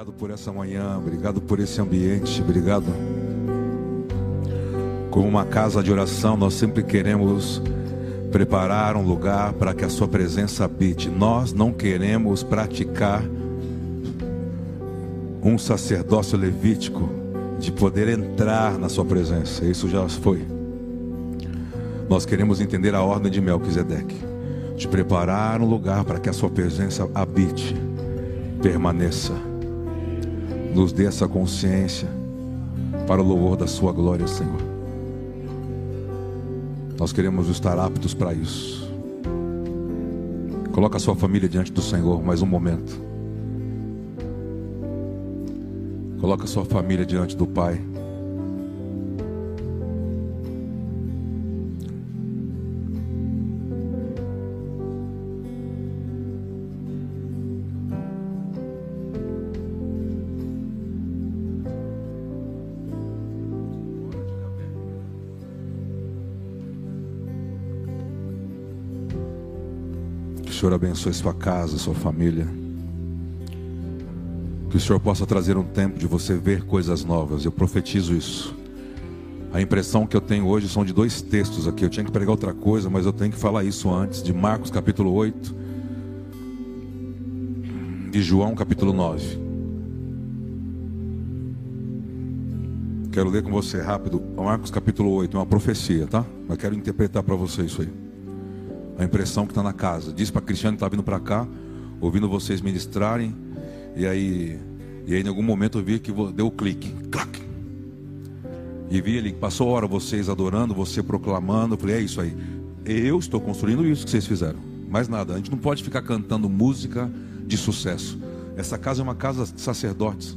Obrigado por essa manhã, obrigado por esse ambiente, obrigado. Como uma casa de oração, nós sempre queremos preparar um lugar para que a Sua presença habite. Nós não queremos praticar um sacerdócio levítico de poder entrar na Sua presença. Isso já foi. Nós queremos entender a ordem de Melquisedeque, de preparar um lugar para que a Sua presença habite, permaneça. Nos dê essa consciência para o louvor da Sua glória, Senhor. Nós queremos estar aptos para isso. Coloca a sua família diante do Senhor mais um momento. Coloca a sua família diante do Pai. Senhor abençoe sua casa, sua família. Que o Senhor possa trazer um tempo de você ver coisas novas. Eu profetizo isso. A impressão que eu tenho hoje são de dois textos aqui. Eu tinha que pregar outra coisa, mas eu tenho que falar isso antes. De Marcos capítulo 8. De João capítulo 9. Quero ler com você rápido. Marcos capítulo 8. É uma profecia, tá? Mas quero interpretar para você isso aí. A impressão que está na casa. Diz para Cristiano que está vindo para cá, ouvindo vocês ministrarem. E aí, e aí em algum momento eu vi que deu o clique. Clac. E vi que passou hora vocês adorando, você proclamando. Eu falei, é isso aí. Eu estou construindo isso que vocês fizeram. Mais nada. A gente não pode ficar cantando música de sucesso. Essa casa é uma casa de sacerdotes.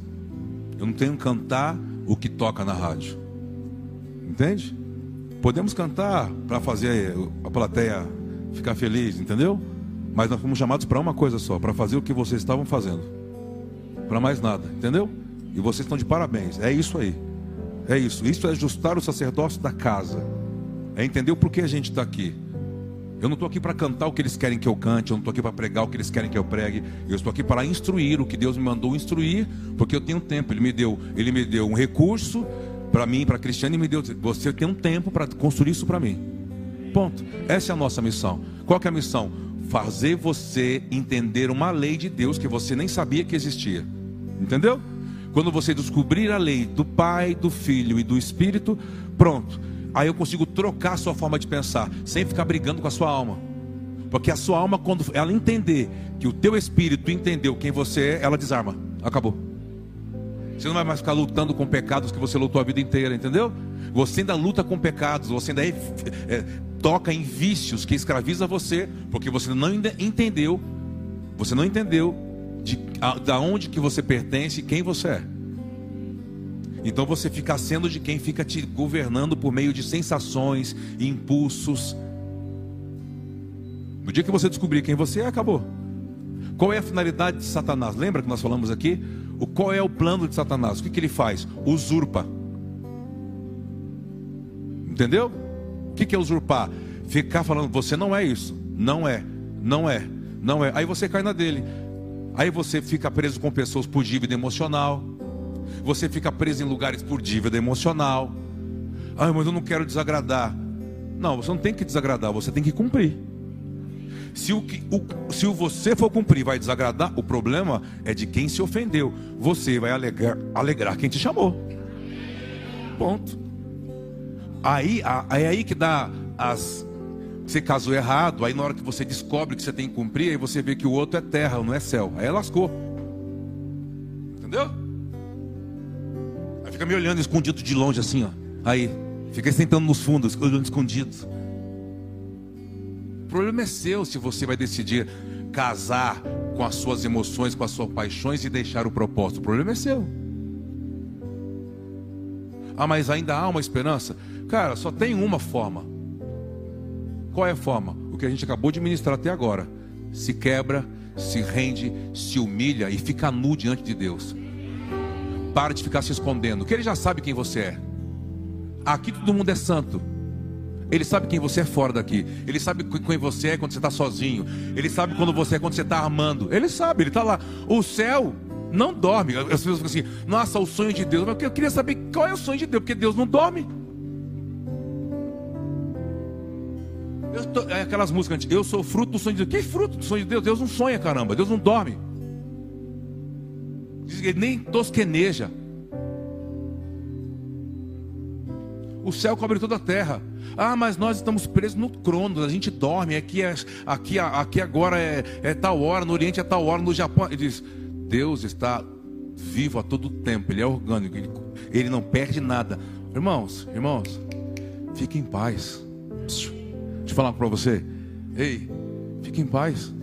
Eu não tenho que cantar o que toca na rádio. Entende? Podemos cantar para fazer a plateia ficar feliz, entendeu? Mas nós fomos chamados para uma coisa só, para fazer o que vocês estavam fazendo. Para mais nada, entendeu? E vocês estão de parabéns. É isso aí. É isso. Isso é ajustar o sacerdócio da casa. É entender o porquê a gente está aqui. Eu não estou aqui para cantar o que eles querem que eu cante, eu não estou aqui para pregar o que eles querem que eu pregue. Eu estou aqui para instruir o que Deus me mandou instruir, porque eu tenho tempo. Ele me deu, ele me deu um recurso para mim, para Cristiane, e me deu. Você tem um tempo para construir isso para mim. Ponto. Essa é a nossa missão. Qual é a missão? Fazer você entender uma lei de Deus que você nem sabia que existia. Entendeu? Quando você descobrir a lei do Pai, do Filho e do Espírito, pronto. Aí eu consigo trocar a sua forma de pensar, sem ficar brigando com a sua alma. Porque a sua alma, quando ela entender que o teu espírito entendeu quem você é, ela desarma. Acabou. Você não vai mais ficar lutando com pecados que você lutou a vida inteira, entendeu? Você ainda luta com pecados, você ainda é, é, toca em vícios que escraviza você, porque você não entendeu, você não entendeu de a, da onde que você pertence e quem você é. Então você fica sendo de quem fica te governando por meio de sensações, impulsos. No dia que você descobrir quem você é, acabou. Qual é a finalidade de Satanás? Lembra que nós falamos aqui? O qual é o plano de Satanás? O que, que ele faz? Usurpa. Entendeu? O que, é usurpar? Ficar falando, você não é isso. Não é, não é, não é. Aí você cai na dele. Aí você fica preso com pessoas por dívida emocional. Você fica preso em lugares por dívida emocional. Ah, mas eu não quero desagradar. Não, você não tem que desagradar, você tem que cumprir. Se o, que, o, se o você for cumprir vai desagradar, o problema é de quem se ofendeu. Você vai alegrar, alegrar quem te chamou. Ponto. Aí, é aí que dá as. Você casou errado, aí na hora que você descobre que você tem que cumprir, aí você vê que o outro é terra, não é céu. Aí lascou. Entendeu? Aí fica me olhando escondido de longe assim, ó. Aí, fica sentando nos fundos, olhando escondido. O problema é seu se você vai decidir casar com as suas emoções, com as suas paixões e deixar o propósito. O problema é seu. Ah, mas ainda há uma esperança? Cara, só tem uma forma. Qual é a forma? O que a gente acabou de ministrar até agora. Se quebra, se rende, se humilha e fica nu diante de Deus. Para de ficar se escondendo, que Ele já sabe quem você é. Aqui todo mundo é santo. Ele sabe quem você é fora daqui. Ele sabe quem você é quando você está sozinho. Ele sabe quando você é quando você está amando. Ele sabe, ele está lá. O céu não dorme. As pessoas ficam assim, nossa, o sonho de Deus. Eu queria saber qual é o sonho de Deus, porque Deus não dorme. Tô, é aquelas músicas eu sou fruto do sonho de Deus. Que fruto do sonho de Deus? Deus não sonha, caramba, Deus não dorme. Diz que ele nem tosqueneja. O céu cobre toda a terra. Ah, mas nós estamos presos no cronos, a gente dorme. Aqui, é, aqui, aqui agora é, é tal hora, no Oriente é tal hora, no Japão. Ele diz: Deus está vivo a todo tempo, Ele é orgânico, Ele, ele não perde nada. Irmãos, irmãos, fiquem em paz. Deixa eu falar para você. Ei, fique em paz.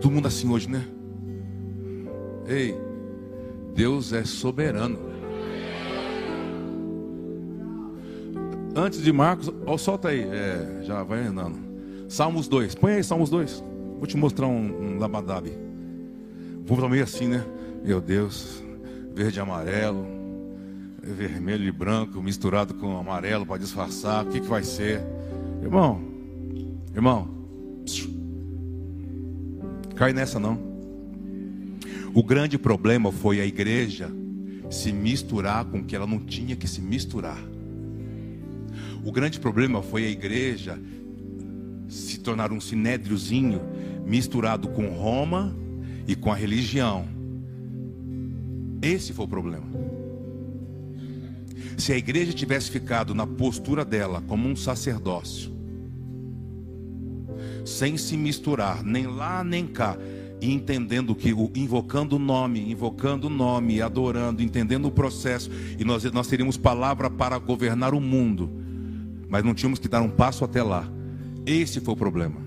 Todo mundo assim hoje, né? Ei, Deus é soberano. Antes de Marcos, ó, solta aí, é, já vai andando. Salmos 2, põe aí Salmos 2. Vou te mostrar um, um labadabe. Vamos meio assim, né? Meu Deus, verde e amarelo, vermelho e branco misturado com amarelo para disfarçar. O que, que vai ser? Irmão, irmão, cai nessa não. O grande problema foi a igreja se misturar com o que ela não tinha que se misturar. O grande problema foi a igreja se tornar um sinédriozinho misturado com Roma e com a religião. Esse foi o problema. Se a igreja tivesse ficado na postura dela como um sacerdócio, sem se misturar nem lá nem cá, e entendendo que invocando o nome, invocando o nome, adorando, entendendo o processo, e nós, nós teríamos palavra para governar o mundo mas não tínhamos que dar um passo até lá. Esse foi o problema.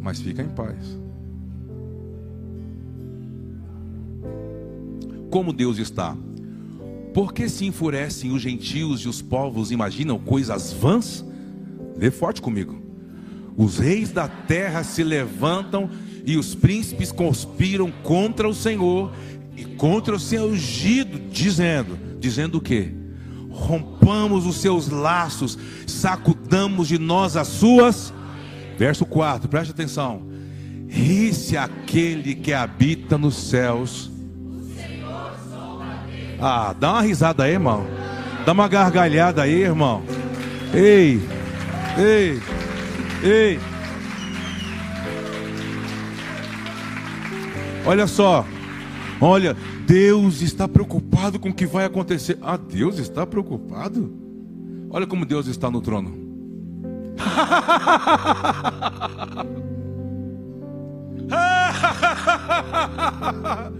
Mas fica em paz. Como Deus está? Por que se enfurecem os gentios e os povos imaginam coisas vãs? Lê forte comigo. Os reis da terra se levantam e os príncipes conspiram contra o Senhor e contra o seu ungido, dizendo, dizendo o quê? rompamos os seus laços, sacudamos de nós as suas. Verso 4, preste atenção. Ri-se aquele que habita nos céus. Ah, dá uma risada aí, irmão. Dá uma gargalhada aí, irmão. Ei, ei, ei. Olha só, olha, Deus está preocupado com o que vai acontecer. Ah, Deus está preocupado? Olha como Deus está no trono.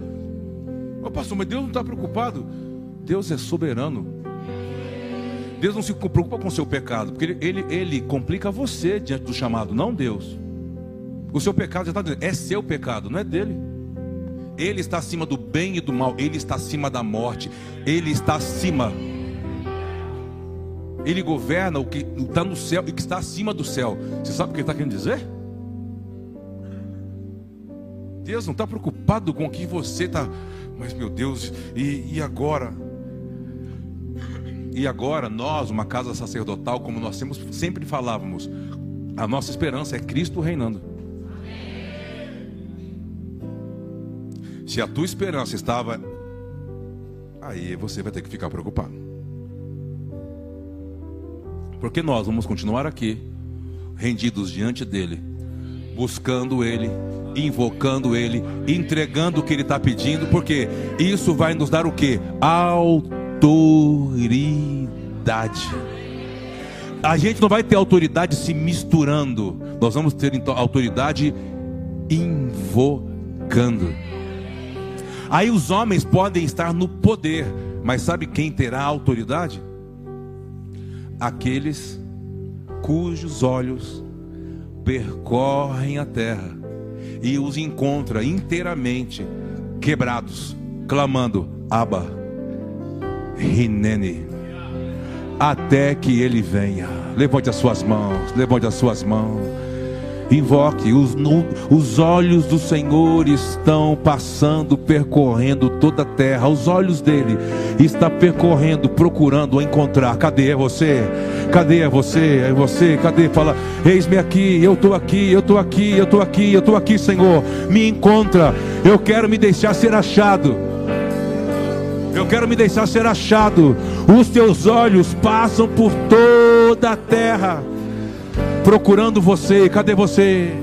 oh, pastor, mas Deus não está preocupado. Deus é soberano. Deus não se preocupa com o seu pecado, porque ele, ele, ele complica você diante do chamado, não Deus. O seu pecado já está dizendo, é seu pecado, não é dele. Ele está acima do bem e do mal, ele está acima da morte, ele está acima. Ele governa o que está no céu e que está acima do céu. Você sabe o que ele está querendo dizer? Deus não está preocupado com o que você está. Mas meu Deus, e, e agora? E agora, nós, uma casa sacerdotal, como nós sempre falávamos, a nossa esperança é Cristo reinando. Se a tua esperança estava, aí você vai ter que ficar preocupado. Porque nós vamos continuar aqui, rendidos diante dele, buscando ele, invocando ele, entregando o que ele está pedindo, porque isso vai nos dar o que? Autoridade. A gente não vai ter autoridade se misturando, nós vamos ter então, autoridade invocando. Aí os homens podem estar no poder, mas sabe quem terá autoridade? Aqueles cujos olhos percorrem a terra e os encontra inteiramente quebrados, clamando: Abba, Rinene, até que ele venha. Levante as suas mãos, levante as suas mãos. Invoque, os, os olhos do Senhor estão passando, percorrendo toda a terra, os olhos dele está percorrendo, procurando encontrar. Cadê você? Cadê você? É você? Cadê? Fala, eis-me aqui, eu estou aqui, eu estou aqui, eu estou aqui, eu estou aqui, Senhor. Me encontra. Eu quero me deixar ser achado. Eu quero me deixar ser achado. Os teus olhos passam por toda a terra, procurando você. Cadê você?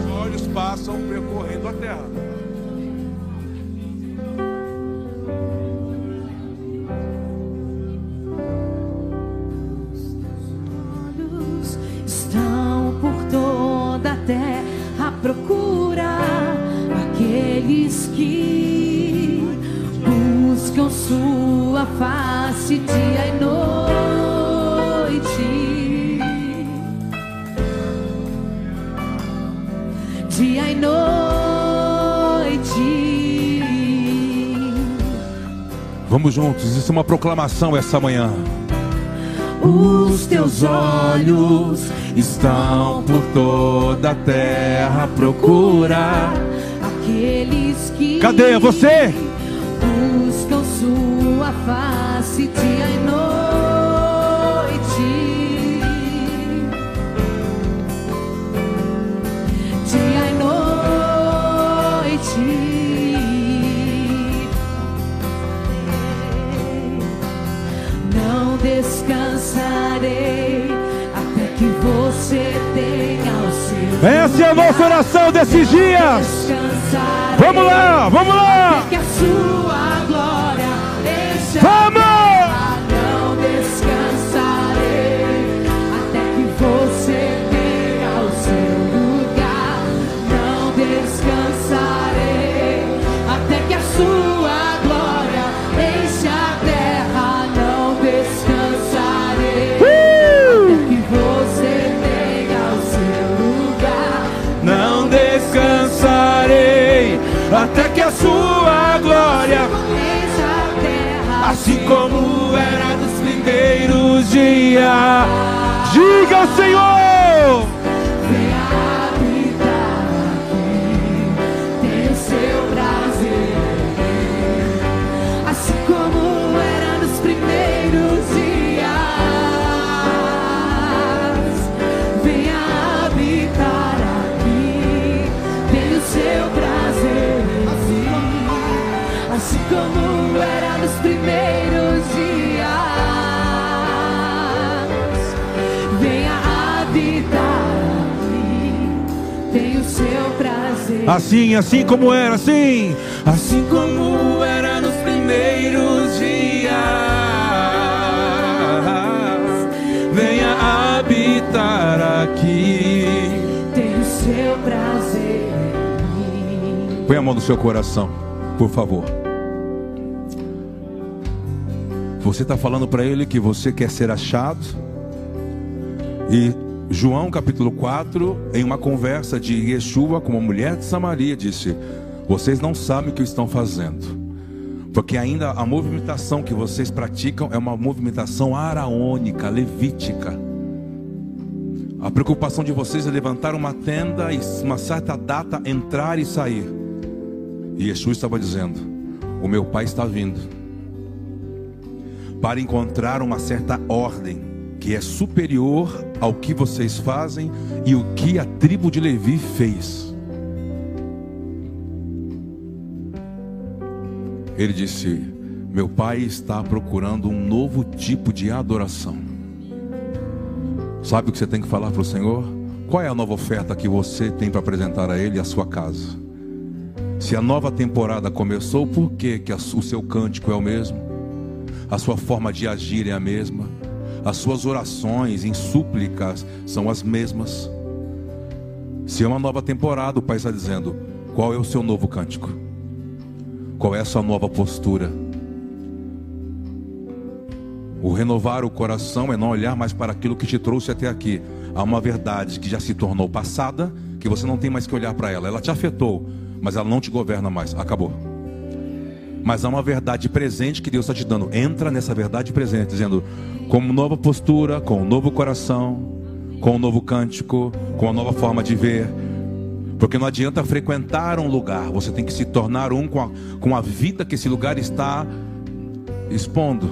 Os olhos passam percorrendo a terra. olhos estão por toda a terra a procurar aqueles que buscam sua face dia e noite. Noite. Vamos juntos, isso é uma proclamação essa manhã. Os teus olhos estão por toda a terra a procurar. aqueles que Cadê você? buscam sua face dia e noite. Descansarei até que você tenha o seu Essa é a nossa oração desses dias. Vamos lá, vamos lá. Até que a sua glória, assim como era nos primeiros dias. Diga Senhor. Assim, assim como era, assim. Assim como era nos primeiros dias. Venha habitar aqui. Tem o seu prazer em mim. Põe a mão no seu coração, por favor. Você está falando para ele que você quer ser achado. E João capítulo 4, em uma conversa de Yeshua com uma mulher de Samaria, disse: Vocês não sabem o que estão fazendo. Porque ainda a movimentação que vocês praticam é uma movimentação araônica, levítica. A preocupação de vocês é levantar uma tenda e uma certa data entrar e sair. E Jesus estava dizendo: O meu pai está vindo para encontrar uma certa ordem que é superior ao que vocês fazem e o que a tribo de Levi fez. Ele disse: Meu pai está procurando um novo tipo de adoração. Sabe o que você tem que falar para o Senhor? Qual é a nova oferta que você tem para apresentar a Ele e a sua casa? Se a nova temporada começou, por que, que o seu cântico é o mesmo? A sua forma de agir é a mesma? As suas orações em súplicas são as mesmas? Se é uma nova temporada, o Pai está dizendo: qual é o seu novo cântico? Qual é a sua nova postura? O renovar o coração é não olhar mais para aquilo que te trouxe até aqui. Há uma verdade que já se tornou passada, que você não tem mais que olhar para ela. Ela te afetou, mas ela não te governa mais. Acabou. Mas há uma verdade presente que Deus está te dando. Entra nessa verdade presente, dizendo: com nova postura, com um novo coração, com um novo cântico, com uma nova forma de ver. Porque não adianta frequentar um lugar, você tem que se tornar um com a, com a vida que esse lugar está expondo.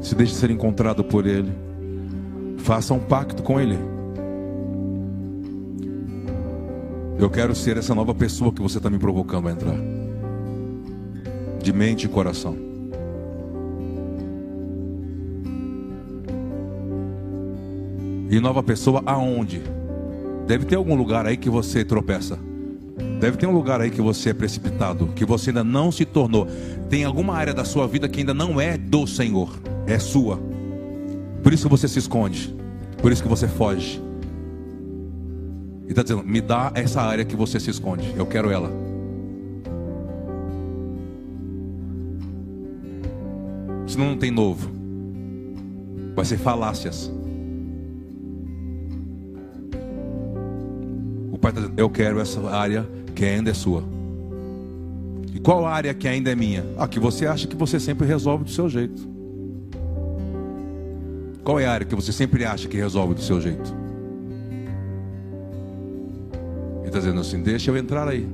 Se deixe ser encontrado por Ele. Faça um pacto com Ele. Eu quero ser essa nova pessoa que você está me provocando a entrar. De mente e coração. E nova pessoa aonde? Deve ter algum lugar aí que você tropeça. Deve ter um lugar aí que você é precipitado, que você ainda não se tornou. Tem alguma área da sua vida que ainda não é do Senhor, é sua. Por isso que você se esconde, por isso que você foge. E está dizendo: me dá essa área que você se esconde, eu quero ela. Não tem novo, vai ser falácias. pai está dizendo: Eu quero essa área que ainda é sua. E qual área que ainda é minha? A que você acha que você sempre resolve do seu jeito. Qual é a área que você sempre acha que resolve do seu jeito? Ele está dizendo assim: Deixa eu entrar aí.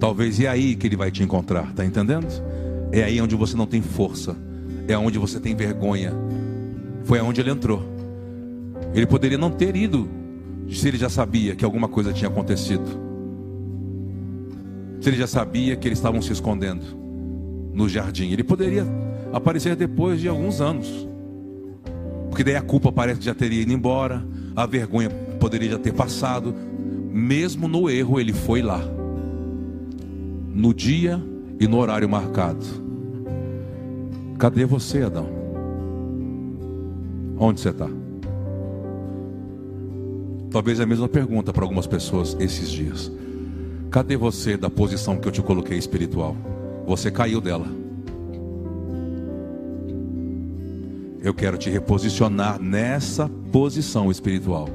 Talvez é aí que ele vai te encontrar, está entendendo? É aí onde você não tem força, é onde você tem vergonha. Foi aonde ele entrou. Ele poderia não ter ido se ele já sabia que alguma coisa tinha acontecido. Se ele já sabia que eles estavam se escondendo no jardim. Ele poderia aparecer depois de alguns anos. Porque daí a culpa parece que já teria ido embora, a vergonha poderia já ter passado. Mesmo no erro, ele foi lá. No dia e no horário marcado. Cadê você, Adão? Onde você está? Talvez é a mesma pergunta para algumas pessoas esses dias. Cadê você da posição que eu te coloquei espiritual? Você caiu dela. Eu quero te reposicionar nessa posição espiritual.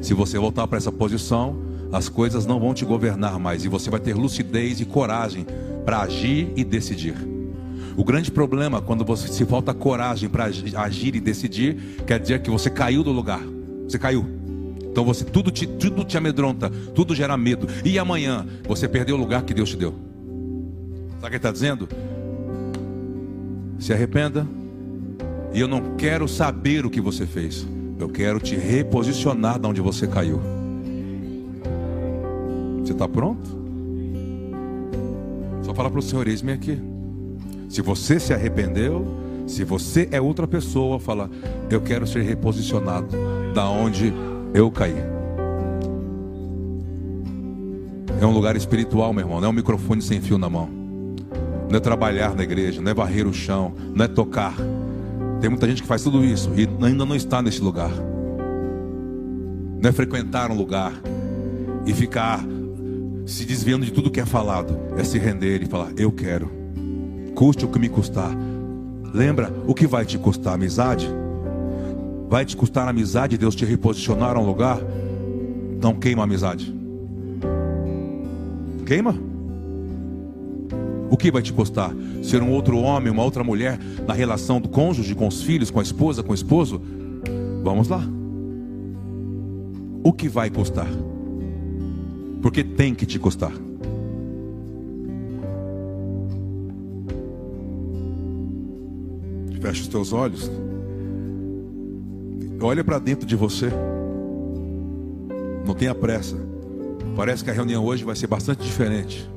Se você voltar para essa posição, as coisas não vão te governar mais e você vai ter lucidez e coragem para agir e decidir. O grande problema quando você se falta coragem para agir e decidir, quer dizer que você caiu do lugar. Você caiu. Então você tudo te, tudo te amedronta, tudo gera medo. E amanhã você perdeu o lugar que Deus te deu. Sabe o que está dizendo? Se arrependa. E eu não quero saber o que você fez. Eu quero te reposicionar de onde você caiu. Você está pronto? Só fala para o Senhor, eis-me aqui. Se você se arrependeu, se você é outra pessoa, fala, eu quero ser reposicionado da onde eu caí. É um lugar espiritual, meu irmão. Não é um microfone sem fio na mão. Não é trabalhar na igreja, não é varrer o chão, não é tocar. Tem muita gente que faz tudo isso e ainda não está nesse lugar. Não é frequentar um lugar e ficar se desviando de tudo que é falado. É se render e falar: Eu quero. Custe o que me custar. Lembra o que vai te custar amizade? Vai te custar amizade, Deus te reposicionar a um lugar? Não queima a amizade. Queima? O que vai te custar? Ser um outro homem, uma outra mulher na relação do cônjuge, com os filhos, com a esposa, com o esposo? Vamos lá. O que vai custar? Porque tem que te custar. Feche os teus olhos. Olha para dentro de você. Não tenha pressa. Parece que a reunião hoje vai ser bastante diferente.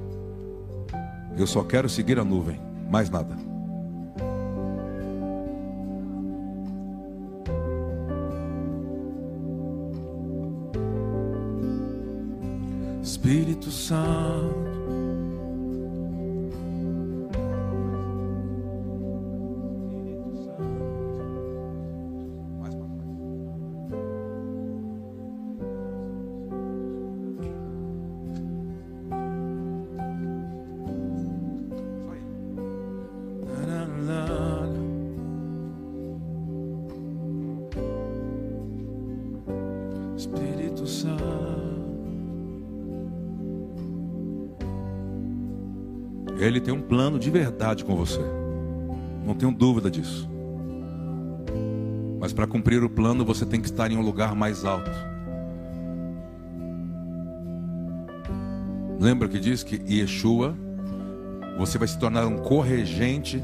Eu só quero seguir a nuvem, mais nada. Espírito Santo. de verdade com você. Não tenho dúvida disso. Mas para cumprir o plano, você tem que estar em um lugar mais alto. Lembra que diz que Yeshua, você vai se tornar um corregente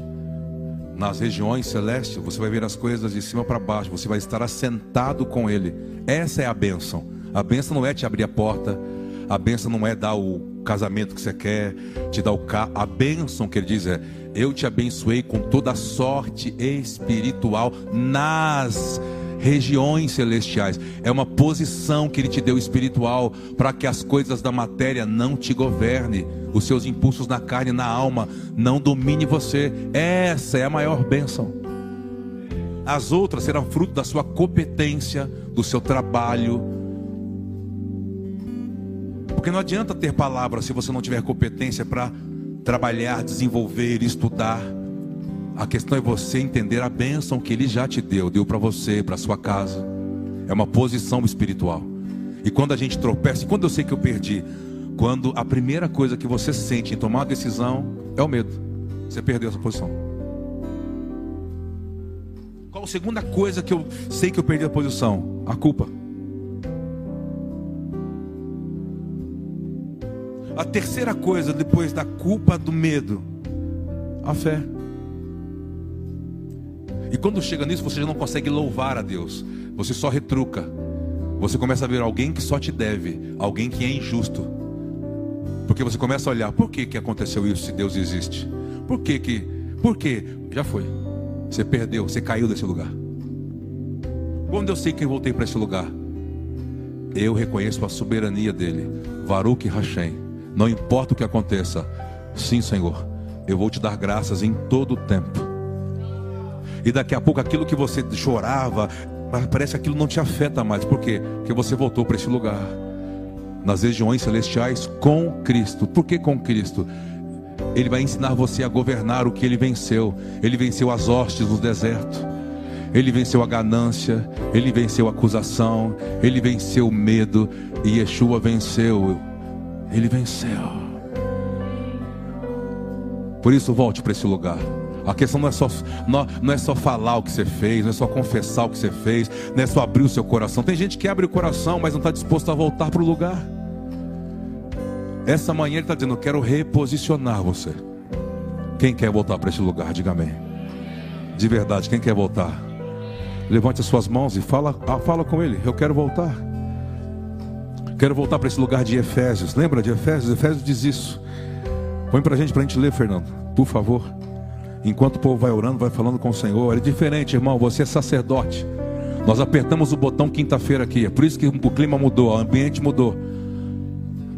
nas regiões celestes, você vai ver as coisas de cima para baixo, você vai estar assentado com Ele. Essa é a bênção. A bênção não é te abrir a porta, a bênção não é dar o casamento que você quer, te dar o carro. A bênção que Ele diz é: Eu te abençoei com toda sorte espiritual nas regiões celestiais. É uma posição que Ele te deu espiritual para que as coisas da matéria não te governe, os seus impulsos na carne, na alma, não domine você. Essa é a maior bênção. As outras serão fruto da sua competência, do seu trabalho. Porque não adianta ter palavra se você não tiver competência para trabalhar, desenvolver, estudar. A questão é você entender a bênção que Ele já te deu, deu para você, para sua casa. É uma posição espiritual. E quando a gente tropeça, quando eu sei que eu perdi, quando a primeira coisa que você sente em tomar uma decisão é o medo. Você perdeu essa posição. Qual a segunda coisa que eu sei que eu perdi a posição? A culpa. A terceira coisa depois da culpa, do medo, a fé. E quando chega nisso, você já não consegue louvar a Deus. Você só retruca. Você começa a ver alguém que só te deve, alguém que é injusto. Porque você começa a olhar, por que, que aconteceu isso se Deus existe? Por que que, por que? Já foi. Você perdeu, você caiu desse lugar. Quando eu sei que eu voltei para esse lugar, eu reconheço a soberania dele. Varuk Hashem. Não importa o que aconteça. Sim, Senhor. Eu vou te dar graças em todo o tempo e daqui a pouco aquilo que você chorava, parece que aquilo não te afeta mais. Por quê? Porque você voltou para esse lugar. Nas regiões celestiais com Cristo. Por que com Cristo? Ele vai ensinar você a governar o que ele venceu. Ele venceu as hostes no deserto. Ele venceu a ganância, ele venceu a acusação, ele venceu o medo e Yeshua venceu. Ele venceu. Por isso volte para esse lugar. A questão não é, só, não, não, é só falar o que você fez, não é só confessar o que você fez, não é só abrir o seu coração. Tem gente que abre o coração, mas não está disposto a voltar para o lugar. Essa manhã ele está dizendo: Eu quero reposicionar você. Quem quer voltar para esse lugar? Diga amém. De verdade, quem quer voltar? Levante as suas mãos e fala, ah, fala com ele. Eu quero voltar. Quero voltar para esse lugar de Efésios. Lembra de Efésios? Efésios diz isso. Põe para a gente, para a gente ler, Fernando. Por favor. Enquanto o povo vai orando, vai falando com o Senhor. É diferente, irmão. Você é sacerdote. Nós apertamos o botão quinta-feira aqui. É por isso que o clima mudou, o ambiente mudou.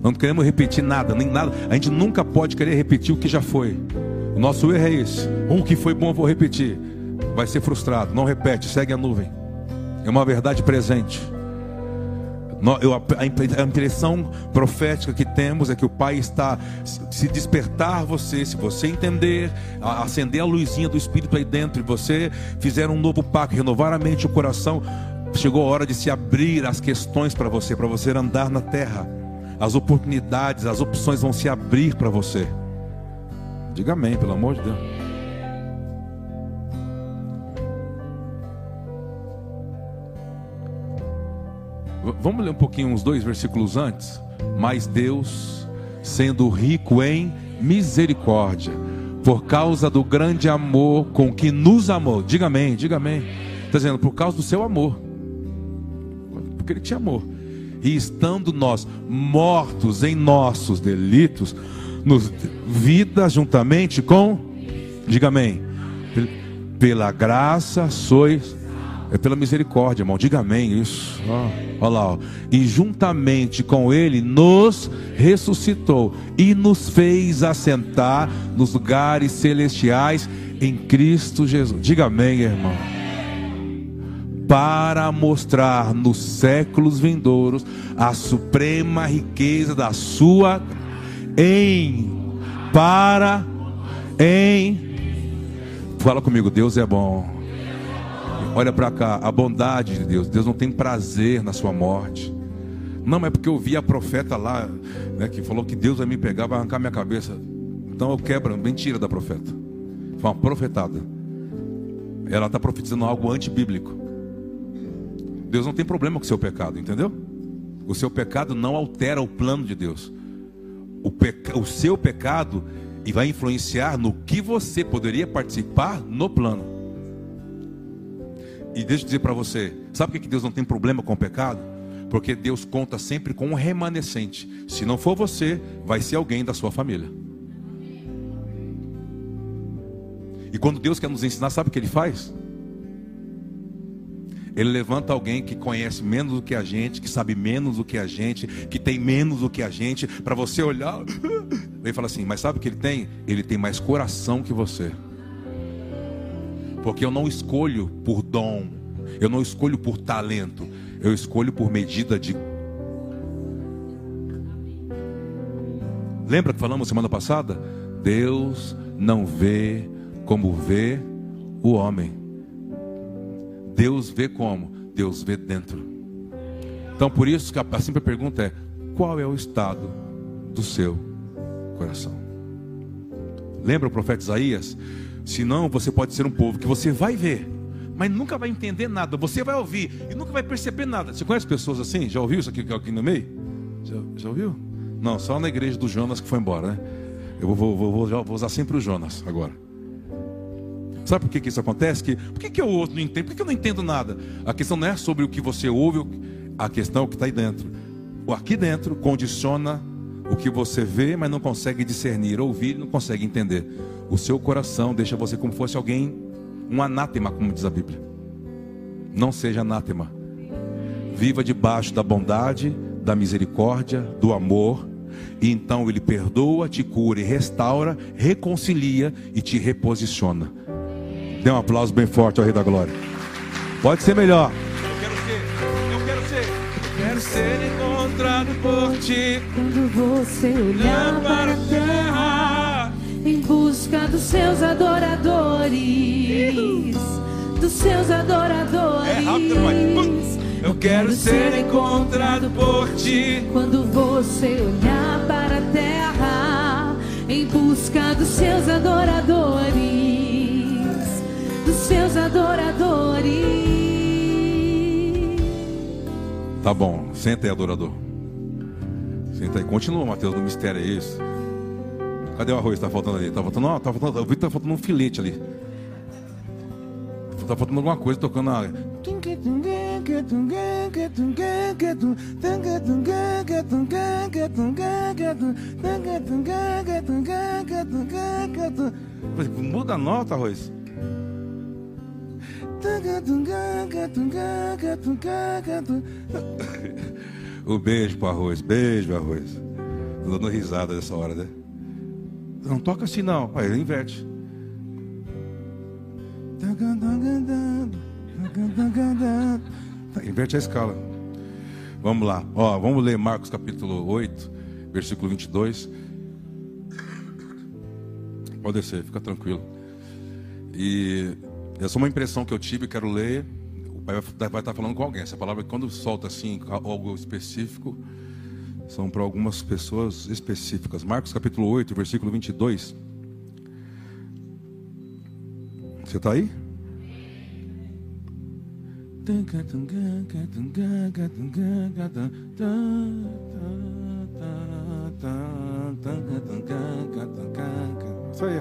Não queremos repetir nada, nem nada. A gente nunca pode querer repetir o que já foi. O nosso erro é esse. O que foi bom eu vou repetir. Vai ser frustrado. Não repete, segue a nuvem. É uma verdade presente. A impressão profética que temos é que o Pai está se despertar você, se você entender, acender a luzinha do Espírito aí dentro e você fizer um novo pacto, renovar a mente e o coração, chegou a hora de se abrir as questões para você, para você andar na terra. As oportunidades, as opções vão se abrir para você. Diga amém, pelo amor de Deus. Vamos ler um pouquinho, uns dois versículos antes. Mas Deus, sendo rico em misericórdia, por causa do grande amor com que nos amou, diga amém, diga amém. Está dizendo, por causa do seu amor, porque Ele te amou. E estando nós mortos em nossos delitos, nos vida juntamente com, diga amém, pela graça sois é pela misericórdia, irmão. Diga amém isso. olha lá. Ó. E juntamente com ele nos ressuscitou e nos fez assentar nos lugares celestiais em Cristo Jesus. Diga amém, irmão. Para mostrar nos séculos vindouros a suprema riqueza da sua em para em Fala comigo, Deus é bom. Olha para cá, a bondade de Deus. Deus não tem prazer na sua morte. Não é porque eu vi a profeta lá, né, que falou que Deus vai me pegar, vai arrancar minha cabeça. Então eu quebro, mentira da profeta. Foi uma profetada. Ela está profetizando algo antibíblico. Deus não tem problema com o seu pecado, entendeu? O seu pecado não altera o plano de Deus. o, peca, o seu pecado e vai influenciar no que você poderia participar no plano. E deixa eu dizer para você, sabe por que Deus não tem problema com o pecado? Porque Deus conta sempre com um remanescente. Se não for você, vai ser alguém da sua família. E quando Deus quer nos ensinar, sabe o que Ele faz? Ele levanta alguém que conhece menos do que a gente, que sabe menos do que a gente, que tem menos do que a gente, para você olhar. Ele fala assim: Mas sabe o que ele tem? Ele tem mais coração que você. Porque eu não escolho por dom, eu não escolho por talento, eu escolho por medida de. Lembra que falamos semana passada? Deus não vê como vê o homem. Deus vê como? Deus vê dentro. Então por isso que a simples pergunta é: qual é o estado do seu coração? Lembra o profeta Isaías? Senão você pode ser um povo que você vai ver, mas nunca vai entender nada. Você vai ouvir e nunca vai perceber nada. Você conhece pessoas assim? Já ouviu isso aqui, aqui no meio? Já, já ouviu? Não, só na igreja do Jonas que foi embora, né? Eu vou, vou, vou, vou usar sempre o Jonas agora. Sabe por que, que isso acontece? Que, por que, que eu ouço, não entendo? Por que, que eu não entendo nada? A questão não é sobre o que você ouve, a questão é o que está aí dentro. O aqui dentro condiciona o que você vê, mas não consegue discernir, ouvir, não consegue entender. O seu coração deixa você como fosse alguém, um anátema, como diz a Bíblia. Não seja anátema. Viva debaixo da bondade, da misericórdia, do amor, e então ele perdoa, te cura e restaura, reconcilia e te reposiciona. Dê um aplauso bem forte ao Rei da Glória. Pode ser melhor. Eu quero ser, eu quero ser, eu quero ser encontrado por ti. Quando você olhar para a terra, busca dos seus adoradores, dos seus adoradores. É rápido, pai. Eu quero ser encontrado por ti. Quando você olhar para a terra, em busca dos seus adoradores seus adoradores. Tá bom, senta aí, adorador. Senta aí, continua, Mateus, no mistério, é isso. Cadê o arroz? Tá faltando ali? Tá faltando, não, tá faltando, eu vi que tá faltando um filete ali. Tá faltando alguma coisa tocando na área. Muda a nota, arroz. O beijo pro arroz, beijo arroz. Tô dando risada nessa hora, né? Não toca assim não, aí ele inverte. Inverte a escala. Vamos lá, ó, vamos ler Marcos capítulo 8, versículo 22. Pode descer, fica tranquilo. E é uma impressão que eu tive, quero ler. O pai vai estar falando com alguém. Essa palavra, quando solta assim algo específico, são para algumas pessoas específicas. Marcos capítulo 8, versículo 22. Você está aí? Isso aí.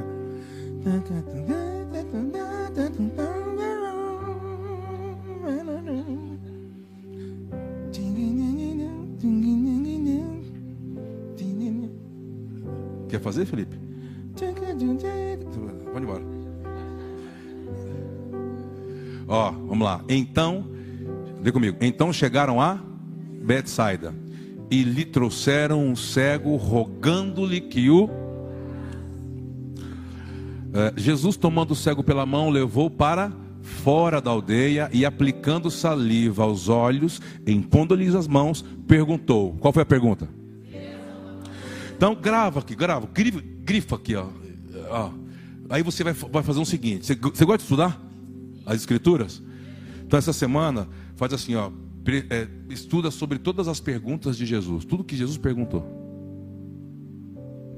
Quer fazer, Felipe? Pode embora. Ó, vamos lá. Então, vê comigo. Então chegaram a Betsaida e lhe trouxeram um cego, rogando-lhe que o é, Jesus, tomando o cego pela mão, levou para fora da aldeia e, aplicando saliva aos olhos, impondo-lhes as mãos, perguntou: Qual foi a pergunta? Então, grava aqui, grava, grifa, grifa aqui, ó. ó. Aí você vai, vai fazer o um seguinte: você, você gosta de estudar as Escrituras? Então, essa semana, faz assim, ó. É, estuda sobre todas as perguntas de Jesus, tudo que Jesus perguntou.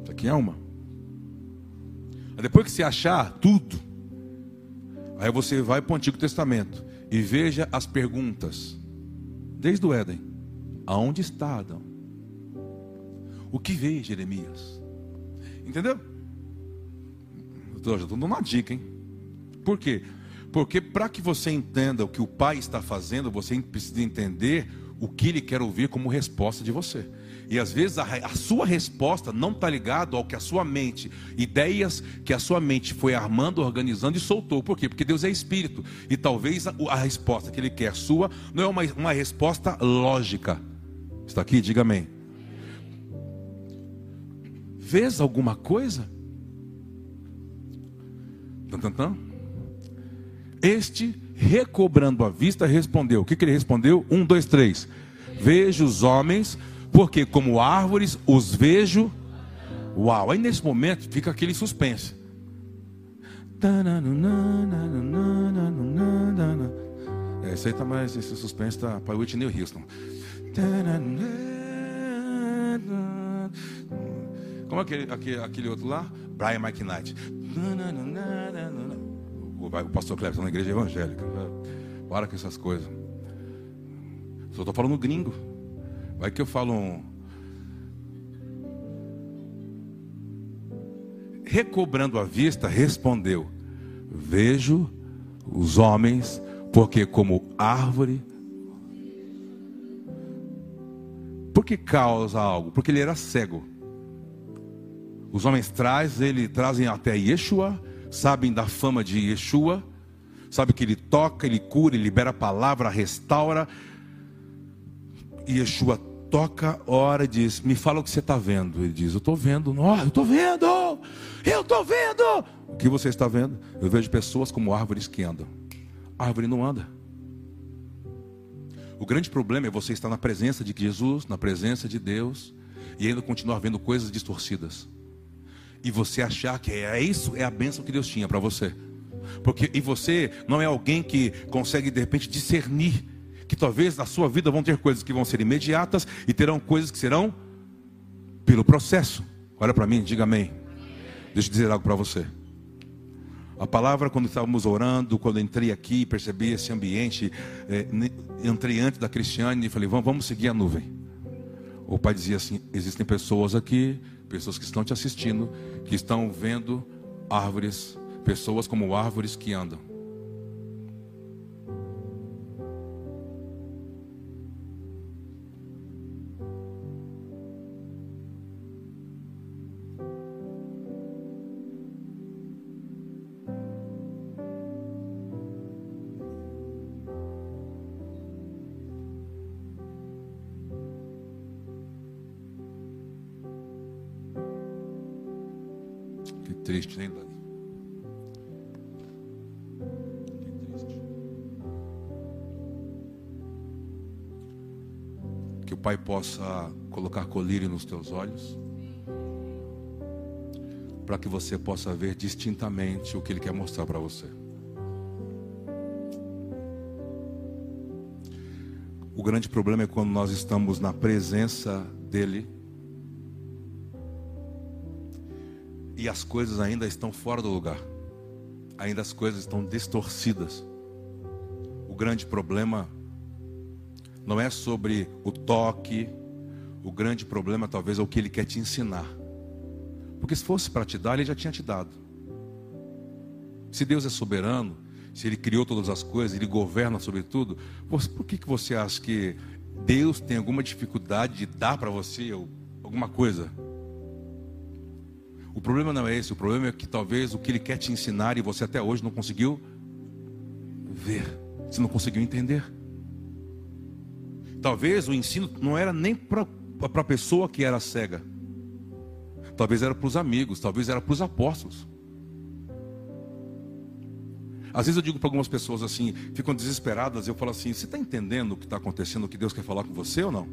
Isso aqui é uma. Depois que você achar tudo, aí você vai para o Antigo Testamento e veja as perguntas, desde o Éden: aonde está Adão? O que vê, Jeremias? Entendeu? Eu já estou dando uma dica, hein? Por quê? Porque para que você entenda o que o pai está fazendo, você precisa entender o que ele quer ouvir como resposta de você. E às vezes a, a sua resposta não está ligado ao que a sua mente, ideias que a sua mente foi armando, organizando e soltou. Por quê? Porque Deus é espírito. E talvez a, a resposta que Ele quer sua não é uma, uma resposta lógica. Está aqui? Diga amém. Vês alguma coisa? Tan, tan, tan. Este, recobrando a vista, respondeu. O que, que ele respondeu? Um, dois, três. Vejo os homens porque como árvores os vejo. Uau, aí nesse momento fica aquele suspense. É, esse aí tá mais, esse suspense tá para Whitney Houston. Como é aquele, aquele, aquele outro lá? Brian McKnight. O, pastor está na igreja evangélica. Para com essas coisas. Só estou falando gringo. Vai que eu falo um. Recobrando a vista, respondeu: Vejo os homens, porque como árvore. Por que causa algo? Porque ele era cego. Os homens trazem, ele trazem até Yeshua, sabem da fama de Yeshua, sabe que ele toca, ele cura, ele libera a palavra, restaura. E Yeshua toca, ora e diz: Me fala o que você está vendo. Ele diz: Eu estou vendo. Oh, eu estou vendo. Eu estou vendo. O que você está vendo? Eu vejo pessoas como árvores que andam. A árvore não anda. O grande problema é você estar na presença de Jesus, na presença de Deus, e ainda continuar vendo coisas distorcidas. E você achar que é isso, é a bênção que Deus tinha para você. Porque e você não é alguém que consegue de repente discernir que talvez na sua vida vão ter coisas que vão ser imediatas e terão coisas que serão pelo processo. Olha para mim, diga amém. Deixa eu dizer algo para você. A palavra, quando estávamos orando, quando entrei aqui, percebi esse ambiente, é, entrei antes da Cristiane e falei, vamos, vamos seguir a nuvem. O pai dizia assim: existem pessoas aqui, pessoas que estão te assistindo, que estão vendo árvores, pessoas como árvores que andam. Possa colocar colírio nos teus olhos, para que você possa ver distintamente o que Ele quer mostrar para você. O grande problema é quando nós estamos na presença dEle e as coisas ainda estão fora do lugar, ainda as coisas estão distorcidas. O grande problema não é sobre o toque, o grande problema talvez é o que ele quer te ensinar. Porque se fosse para te dar, ele já tinha te dado. Se Deus é soberano, se ele criou todas as coisas, ele governa sobre tudo, por que, que você acha que Deus tem alguma dificuldade de dar para você alguma coisa? O problema não é esse, o problema é que talvez o que ele quer te ensinar e você até hoje não conseguiu ver, você não conseguiu entender. Talvez o ensino não era nem para a pessoa que era cega, talvez era para os amigos, talvez era para os apóstolos. Às vezes eu digo para algumas pessoas assim, ficam desesperadas, eu falo assim: você está entendendo o que está acontecendo, o que Deus quer falar com você ou não?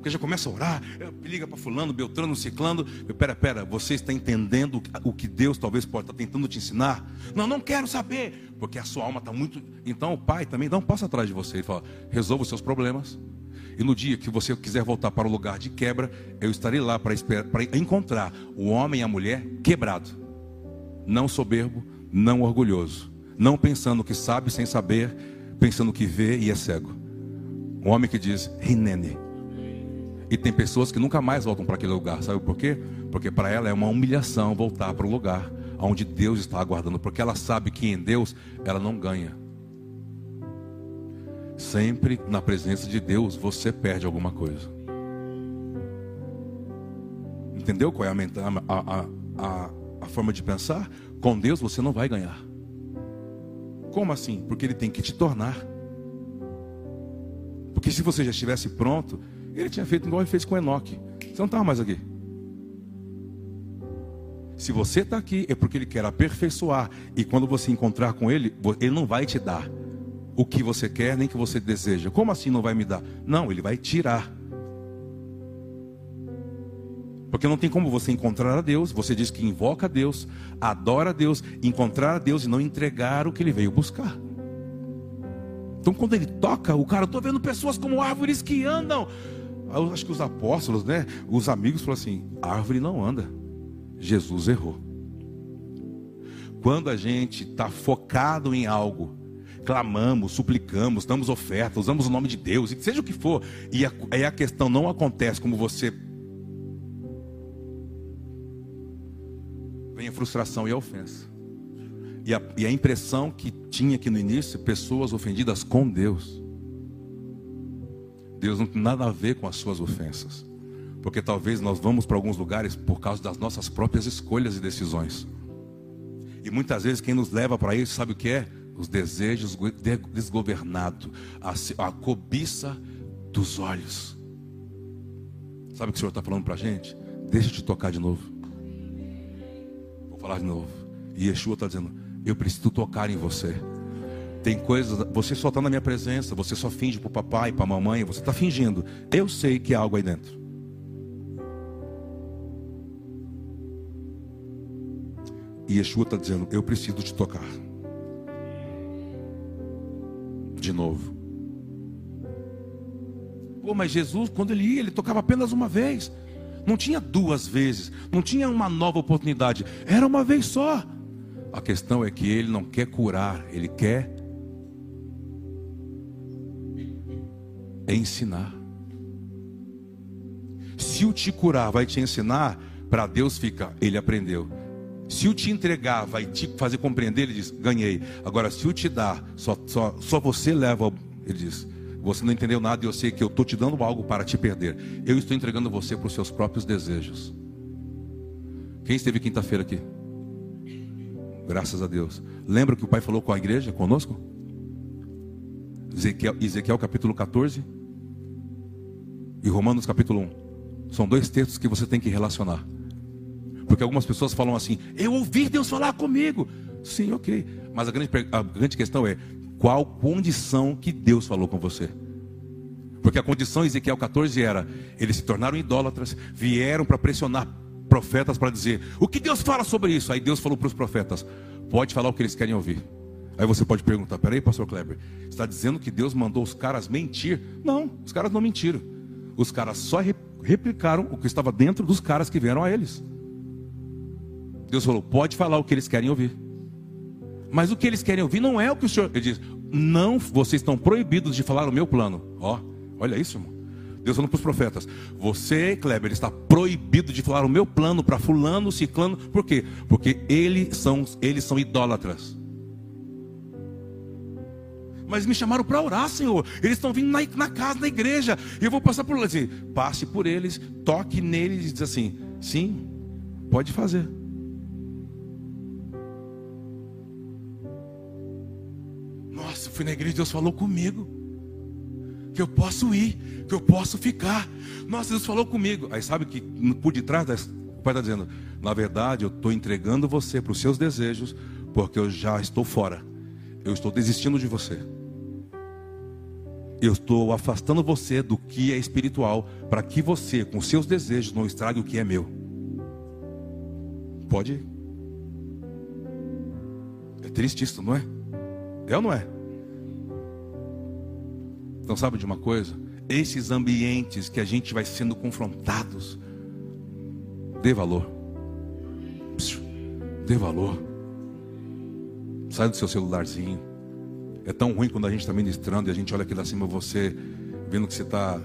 Porque já começa a orar, é, liga para fulano, Beltrano, Ciclano. Pera, pera, você está entendendo o que Deus talvez pode estar tentando te ensinar? Não, não quero saber, porque a sua alma está muito. Então o pai também dá um passo atrás de você e fala: resolva os seus problemas. E no dia que você quiser voltar para o lugar de quebra, eu estarei lá para encontrar o homem e a mulher quebrado, não soberbo, não orgulhoso, não pensando que sabe sem saber, pensando que vê e é cego. Um homem que diz, Rinene E tem pessoas que nunca mais voltam para aquele lugar. Sabe por quê? Porque para ela é uma humilhação voltar para o lugar onde Deus está aguardando. Porque ela sabe que em Deus ela não ganha. Sempre na presença de Deus você perde alguma coisa. Entendeu qual é a, a, a, a forma de pensar? Com Deus você não vai ganhar. Como assim? Porque Ele tem que te tornar. Porque se você já estivesse pronto, Ele tinha feito igual Ele fez com Enoque. Você não estava mais aqui. Se você está aqui, é porque Ele quer aperfeiçoar. E quando você encontrar com Ele, Ele não vai te dar o que você quer, nem que você deseja. Como assim não vai me dar? Não, Ele vai tirar. Porque não tem como você encontrar a Deus, você diz que invoca a Deus, adora a Deus, encontrar a Deus e não entregar o que ele veio buscar. Então quando ele toca, o cara, estou vendo pessoas como árvores que andam. Eu acho que os apóstolos, né, os amigos falaram assim: árvore não anda. Jesus errou. Quando a gente está focado em algo, clamamos, suplicamos, damos oferta, usamos o nome de Deus, e seja o que for, e a, e a questão não acontece como você vem a frustração e a ofensa. E a, e a impressão que tinha aqui no início, pessoas ofendidas com Deus. Deus não tem nada a ver com as suas ofensas. Porque talvez nós vamos para alguns lugares por causa das nossas próprias escolhas e decisões. E muitas vezes quem nos leva para isso, sabe o que é? Os desejos desgovernados, a, cobiça dos olhos. Sabe o que o Senhor está falando para a gente? Deixa eu te tocar de novo falar de novo. E Yeshua está dizendo: Eu preciso tocar em você. Tem coisas, você só está na minha presença, você só finge para o papai, para a mamãe, você está fingindo. Eu sei que há algo aí dentro. E Yeshua está dizendo: Eu preciso te tocar. De novo. Pô, mas Jesus, quando ele ia, ele tocava apenas uma vez. Não tinha duas vezes, não tinha uma nova oportunidade, era uma vez só. A questão é que ele não quer curar, ele quer ensinar. Se o te curar vai te ensinar, para Deus fica, ele aprendeu. Se o te entregar vai te fazer compreender, ele diz, ganhei. Agora, se o te dar, só, só, só você leva, ele diz, você não entendeu nada e eu sei que eu estou te dando algo para te perder. Eu estou entregando você para os seus próprios desejos. Quem esteve quinta-feira aqui? Graças a Deus. Lembra que o Pai falou com a igreja, conosco? Ezequiel, Ezequiel capítulo 14 e Romanos capítulo 1. São dois textos que você tem que relacionar. Porque algumas pessoas falam assim: Eu ouvi Deus falar comigo. Sim, ok. Mas a grande, a grande questão é: qual condição que Deus falou com você. Porque a condição em Ezequiel 14 era: eles se tornaram idólatras, vieram para pressionar profetas para dizer: o que Deus fala sobre isso? Aí Deus falou para os profetas: pode falar o que eles querem ouvir. Aí você pode perguntar: peraí, pastor Kleber, está dizendo que Deus mandou os caras mentir? Não, os caras não mentiram. Os caras só replicaram o que estava dentro dos caras que vieram a eles. Deus falou: pode falar o que eles querem ouvir. Mas o que eles querem ouvir não é o que o Senhor. Ele diz: Não, vocês estão proibidos de falar o meu plano. Ó, olha isso, irmão. Deus falando para os profetas: Você, Kleber, está proibido de falar o meu plano para Fulano, Ciclano. Por quê? Porque eles são, eles são idólatras. Mas me chamaram para orar, Senhor. Eles estão vindo na, na, casa, na igreja. E eu vou passar por eles. Passe por eles, toque neles e diz assim: Sim, pode fazer. Nossa, fui na igreja, Deus falou comigo. Que eu posso ir, que eu posso ficar. Nossa, Deus falou comigo. Aí sabe que por detrás o pai está dizendo: Na verdade, eu estou entregando você para os seus desejos, porque eu já estou fora. Eu estou desistindo de você. Eu estou afastando você do que é espiritual, para que você, com seus desejos, não estrague o que é meu. Pode ir. É triste isso, não é? É ou não é? Então, sabe de uma coisa? Esses ambientes que a gente vai sendo confrontados, dê valor. Dê valor. Sai do seu celularzinho. É tão ruim quando a gente está ministrando e a gente olha aqui lá cima você, vendo que você está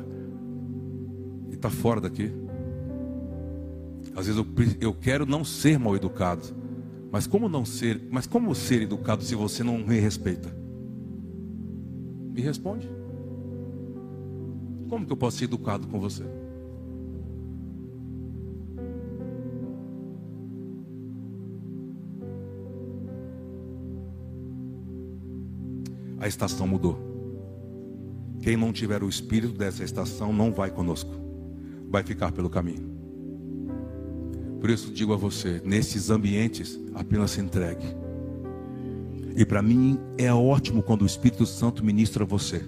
estar fora daqui. Às vezes eu, eu quero não ser mal educado. Mas como não ser, mas como ser educado se você não me respeita? Me responde. Como que eu posso ser educado com você? A estação mudou. Quem não tiver o espírito dessa estação não vai conosco, vai ficar pelo caminho. Por isso digo a você, nesses ambientes, apenas se entregue. E para mim é ótimo quando o Espírito Santo ministra a você.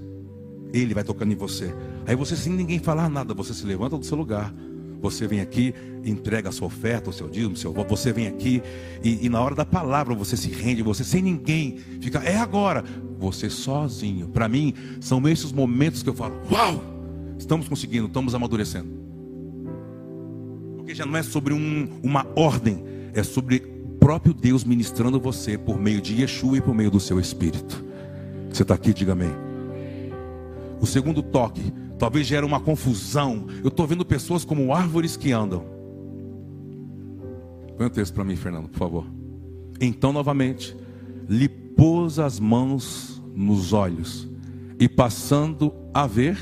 Ele vai tocando em você. Aí você, sem ninguém falar nada, você se levanta do seu lugar. Você vem aqui, entrega a sua oferta, o seu dízimo, seu. Você vem aqui e, e, na hora da palavra você se rende, você sem ninguém fica, é agora. Você sozinho. Para mim, são esses momentos que eu falo: Uau! Estamos conseguindo, estamos amadurecendo. Porque já não é sobre um, uma ordem, é sobre o próprio Deus ministrando você por meio de Yeshua e por meio do seu Espírito. Você está aqui, diga amém. O segundo toque, talvez gere uma confusão. Eu estou vendo pessoas como árvores que andam. Põe o texto para mim, Fernando, por favor. Então, novamente, lhe pôs as mãos nos olhos e, passando a ver,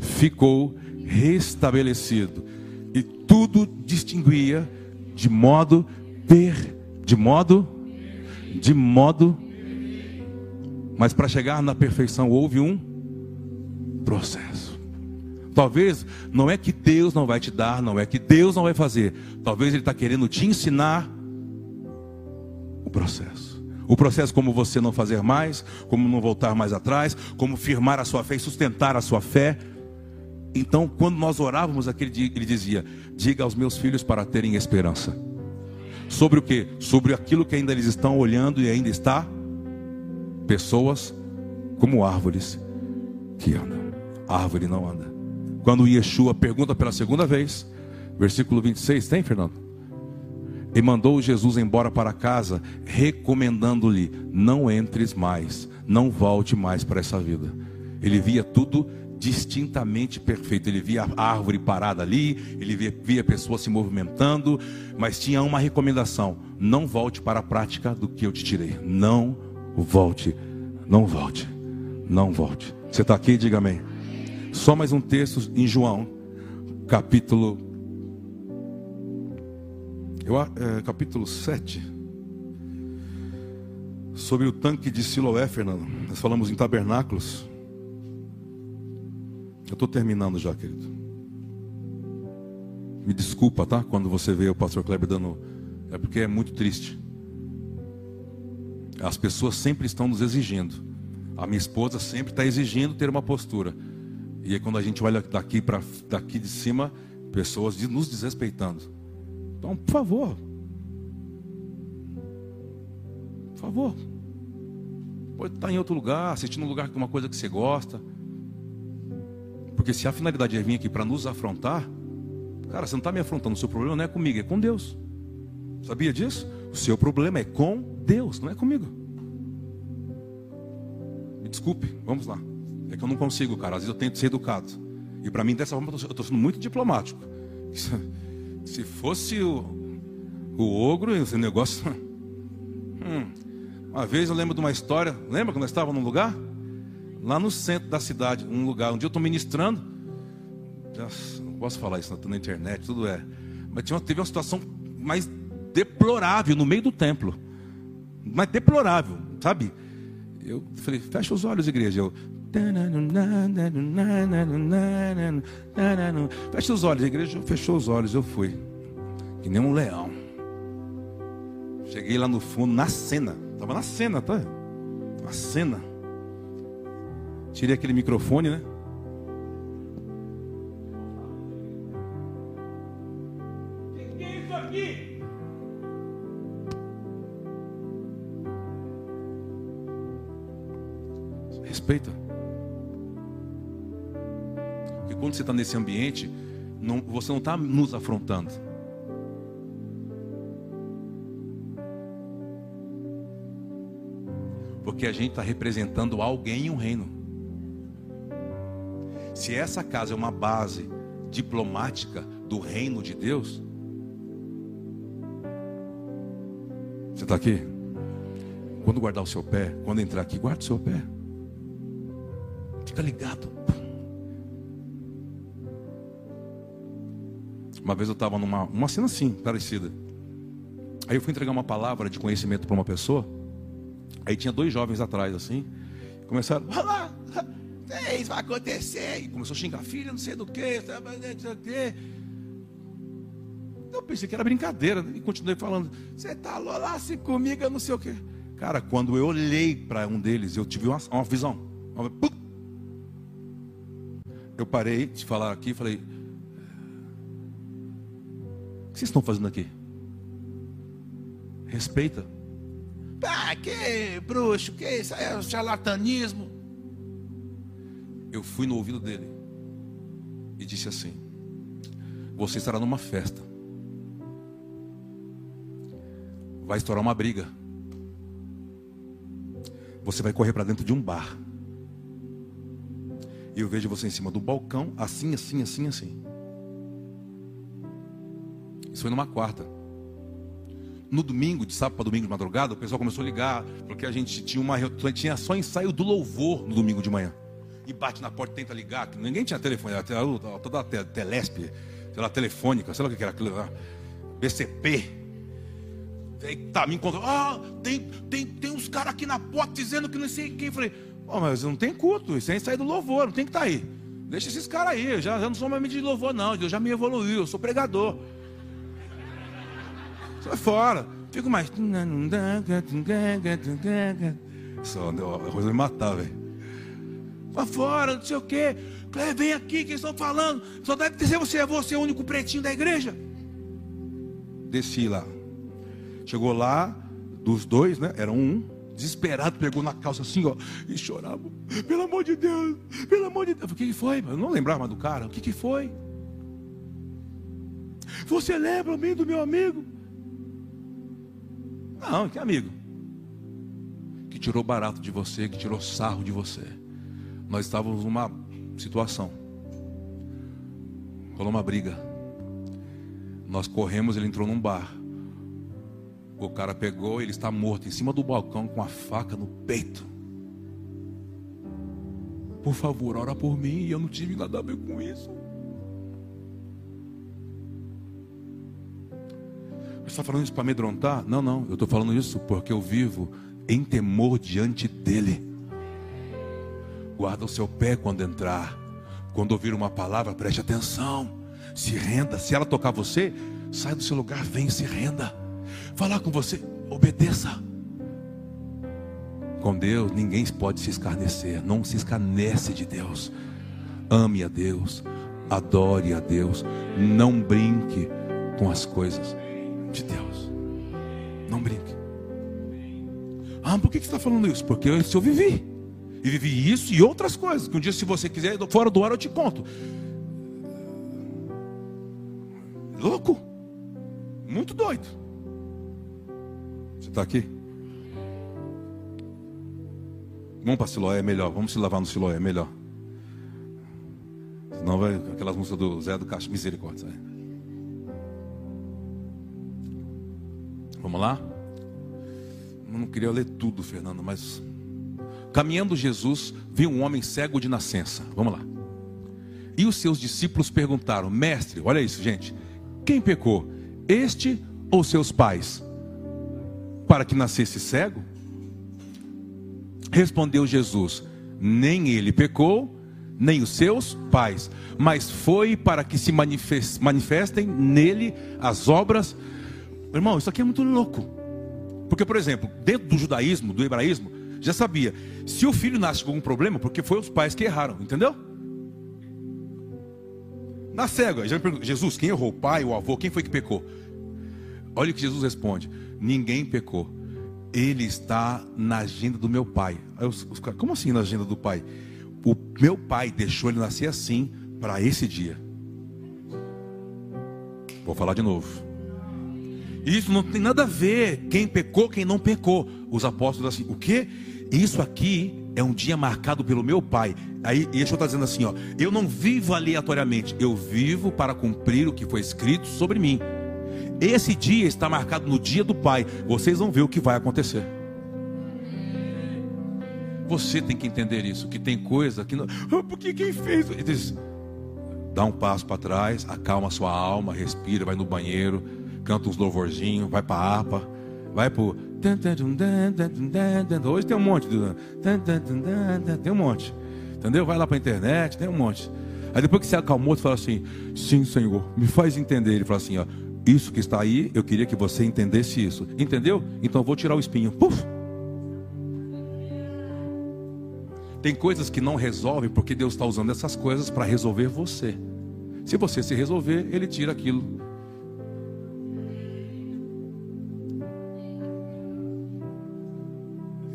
ficou restabelecido e tudo distinguia de modo per, de modo, de modo. Mas para chegar na perfeição houve um processo. Talvez não é que Deus não vai te dar, não é que Deus não vai fazer. Talvez Ele está querendo te ensinar o processo. O processo como você não fazer mais, como não voltar mais atrás, como firmar a sua fé e sustentar a sua fé. Então, quando nós orávamos aquele dia, ele dizia: Diga aos meus filhos para terem esperança. Sobre o que? Sobre aquilo que ainda eles estão olhando e ainda está pessoas como árvores que andam. A árvore não anda. Quando Yeshua pergunta pela segunda vez, versículo 26, tem, Fernando? E mandou Jesus embora para casa, recomendando-lhe: Não entres mais, não volte mais para essa vida. Ele via tudo distintamente perfeito. Ele via a árvore parada ali, ele via, via pessoas se movimentando, mas tinha uma recomendação: não volte para a prática do que eu te tirei. Não volte, não volte, não volte. Você está aqui? Diga amém. Só mais um texto em João, capítulo. Eu, é, capítulo 7 sobre o tanque de Siloé, Fernando. Nós falamos em tabernáculos. Eu estou terminando já, querido. Me desculpa, tá? Quando você vê o pastor Kleber dando. É porque é muito triste. As pessoas sempre estão nos exigindo. A minha esposa sempre está exigindo ter uma postura. E aí, quando a gente olha daqui para daqui de cima, pessoas nos desrespeitando. Então, por favor. Por favor. Pode estar em outro lugar, assistindo um lugar com uma coisa que você gosta. Porque se a finalidade é vir aqui para nos afrontar, cara, você não está me afrontando, o seu problema não é comigo, é com Deus. Sabia disso? O seu problema é com Deus, não é comigo. Me desculpe, vamos lá. É que eu não consigo, cara. Às vezes eu tento ser educado. E para mim, dessa forma, eu estou sendo muito diplomático. Se fosse o, o ogro, esse negócio. Hum. Uma vez eu lembro de uma história. Lembra quando nós estávamos num lugar? lá no centro da cidade, um lugar. Um dia eu estou ministrando, não posso falar isso na internet, tudo é. Mas tinha, teve uma situação mais deplorável no meio do templo. Mas deplorável, sabe? Eu falei, fecha os olhos, igreja. Eu, Fecha os olhos, a igreja fechou os olhos, eu fui. Que nem um leão. Cheguei lá no fundo, na cena. Estava na cena, tá? Na cena. Tirei aquele microfone, né? Respeita. Quando você está nesse ambiente, não, você não está nos afrontando. Porque a gente está representando alguém em um reino. Se essa casa é uma base diplomática do reino de Deus? Você está aqui? Quando guardar o seu pé, quando entrar aqui, guarda o seu pé. Fica ligado. Uma vez eu estava numa uma cena assim, parecida. Aí eu fui entregar uma palavra de conhecimento para uma pessoa. Aí tinha dois jovens atrás, assim. Começaram, olha lá, isso vai acontecer. E começou a xingar, filha, não sei do que, não sei do que. Eu pensei que era brincadeira. E continuei falando, você tá assim comigo, eu não sei o que. Cara, quando eu olhei para um deles, eu tive uma, uma visão. Eu parei de falar aqui e falei: que vocês estão fazendo aqui? Respeita. Ah, que bruxo, que isso é charlatanismo. Eu fui no ouvido dele e disse assim: Você estará numa festa. Vai estourar uma briga. Você vai correr para dentro de um bar. E eu vejo você em cima do balcão, assim, assim, assim, assim. Isso foi numa quarta. No domingo, de sábado para domingo de madrugada, o pessoal começou a ligar, porque a gente tinha uma tinha só ensaio do louvor no domingo de manhã. E bate na porta, tenta ligar, ninguém tinha telefone, era toda a telesp, sei lá, telefônica, sei lá o que era aquilo lá. BCP. Tá, me encontrou. Ah, tem, tem, tem uns caras aqui na porta dizendo que não sei quem. Falei, oh, mas não tem culto, isso aí sair do louvor, não tem que estar tá aí. Deixa esses caras aí, eu já, não sou mais de louvor, não. Eu já me evoluiu, eu sou pregador. Sai fora. Fico mais. Só a coisa me matar, velho. Vai fora, não sei o quê. Vem aqui, que estão falando. Só deve dizer você é você o único pretinho da igreja. Desci lá. Chegou lá, dos dois, né? Era um, desesperado, pegou na calça assim, ó, e chorava. Pelo amor de Deus, pelo amor de Deus. O que, que foi? Eu não lembrava mais do cara. O que, que foi? Você lembra mim do meu amigo? Não, que amigo? Que tirou barato de você, que tirou sarro de você. Nós estávamos numa situação. Rolou uma briga. Nós corremos, ele entrou num bar. O cara pegou, ele está morto em cima do balcão com a faca no peito. Por favor, ora por mim. Eu não tive nada a ver com isso. Está falando isso para amedrontar? Não, não. Eu estou falando isso porque eu vivo em temor diante dEle. Guarda o seu pé quando entrar. Quando ouvir uma palavra, preste atenção. Se renda. Se ela tocar você, sai do seu lugar, vem se renda falar com você, obedeça. Com Deus, ninguém pode se escarnecer. Não se escarnece de Deus. Ame a Deus. Adore a Deus. Não brinque com as coisas de Deus. Não brinque. Ah, por que você está falando isso? Porque eu, eu vivi. E vivi isso e outras coisas. Que um dia, se você quiser, fora do ar eu te conto. Louco. Muito doido. Você está aqui? Vamos para Siloé, é melhor. Vamos se lavar no Siloé, é melhor. Senão vai aquelas músicas do Zé do Caixa, misericórdia. Sabe? Vamos lá? Não queria ler tudo, Fernando, mas. Caminhando Jesus, viu um homem cego de nascença. Vamos lá. E os seus discípulos perguntaram: Mestre, olha isso, gente. Quem pecou? Este ou seus pais? para que nascesse cego? Respondeu Jesus: Nem ele pecou, nem os seus pais, mas foi para que se manifestem nele as obras. Irmão, isso aqui é muito louco. Porque, por exemplo, dentro do judaísmo, do hebraísmo, já sabia, se o filho nasce com algum problema, porque foi os pais que erraram, entendeu? Na cega, já me pergunto, Jesus, quem errou? O pai, o avô, quem foi que pecou? Olha o que Jesus responde: ninguém pecou. Ele está na agenda do meu pai. Aí os, os, como assim na agenda do pai? O meu pai deixou ele nascer assim para esse dia. Vou falar de novo. Isso não tem nada a ver quem pecou, quem não pecou. Os apóstolos assim, o que? Isso aqui é um dia marcado pelo meu Pai. Aí Yeshua está dizendo assim: ó, eu não vivo aleatoriamente, eu vivo para cumprir o que foi escrito sobre mim. Esse dia está marcado no dia do Pai. Vocês vão ver o que vai acontecer. Você tem que entender isso, que tem coisa que não. Ah, porque quem fez? Ele diz, dá um passo para trás, acalma sua alma, respira, vai no banheiro, canta uns louvorzinhos, vai para a vai pro. Hoje tem um monte. Tem um monte. Entendeu? Vai lá para a internet, tem um monte. Aí depois que você acalmou, você fala assim: Sim, Senhor, me faz entender. Ele fala assim: ó, Isso que está aí, eu queria que você entendesse isso. Entendeu? Então eu vou tirar o espinho. Puf! Tem coisas que não resolvem porque Deus está usando essas coisas para resolver você. Se você se resolver, Ele tira aquilo.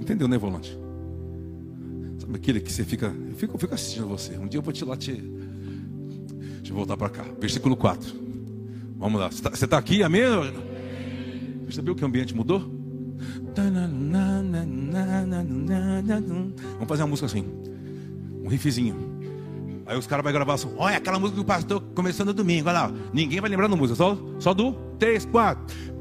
Entendeu, né, volante? Sabe aquele que você fica. Eu fico, eu fico assistindo você. Um dia eu vou te lá te. Deixa eu voltar para cá. Versículo 4. Vamos lá. Você está tá aqui, amém? Percebeu que o ambiente mudou? Vamos fazer uma música assim. Um riffzinho. Aí os caras vão gravar assim. Olha aquela música do pastor começando domingo. Olha lá. Ninguém vai lembrar da música. Só, só do 3, 4.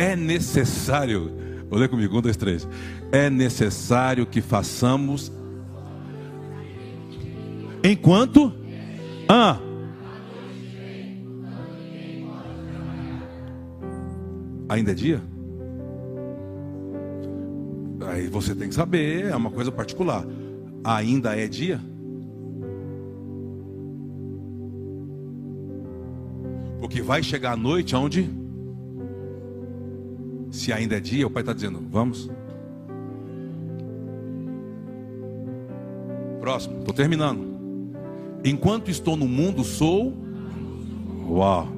É necessário. Olha comigo, um, dois, três. É necessário que façamos enquanto. Ah. Ainda é dia? Aí você tem que saber, é uma coisa particular. Ainda é dia? Porque vai chegar a noite onde? Se ainda é dia, o pai está dizendo: vamos. Próximo, estou terminando. Enquanto estou no mundo, sou. Uau.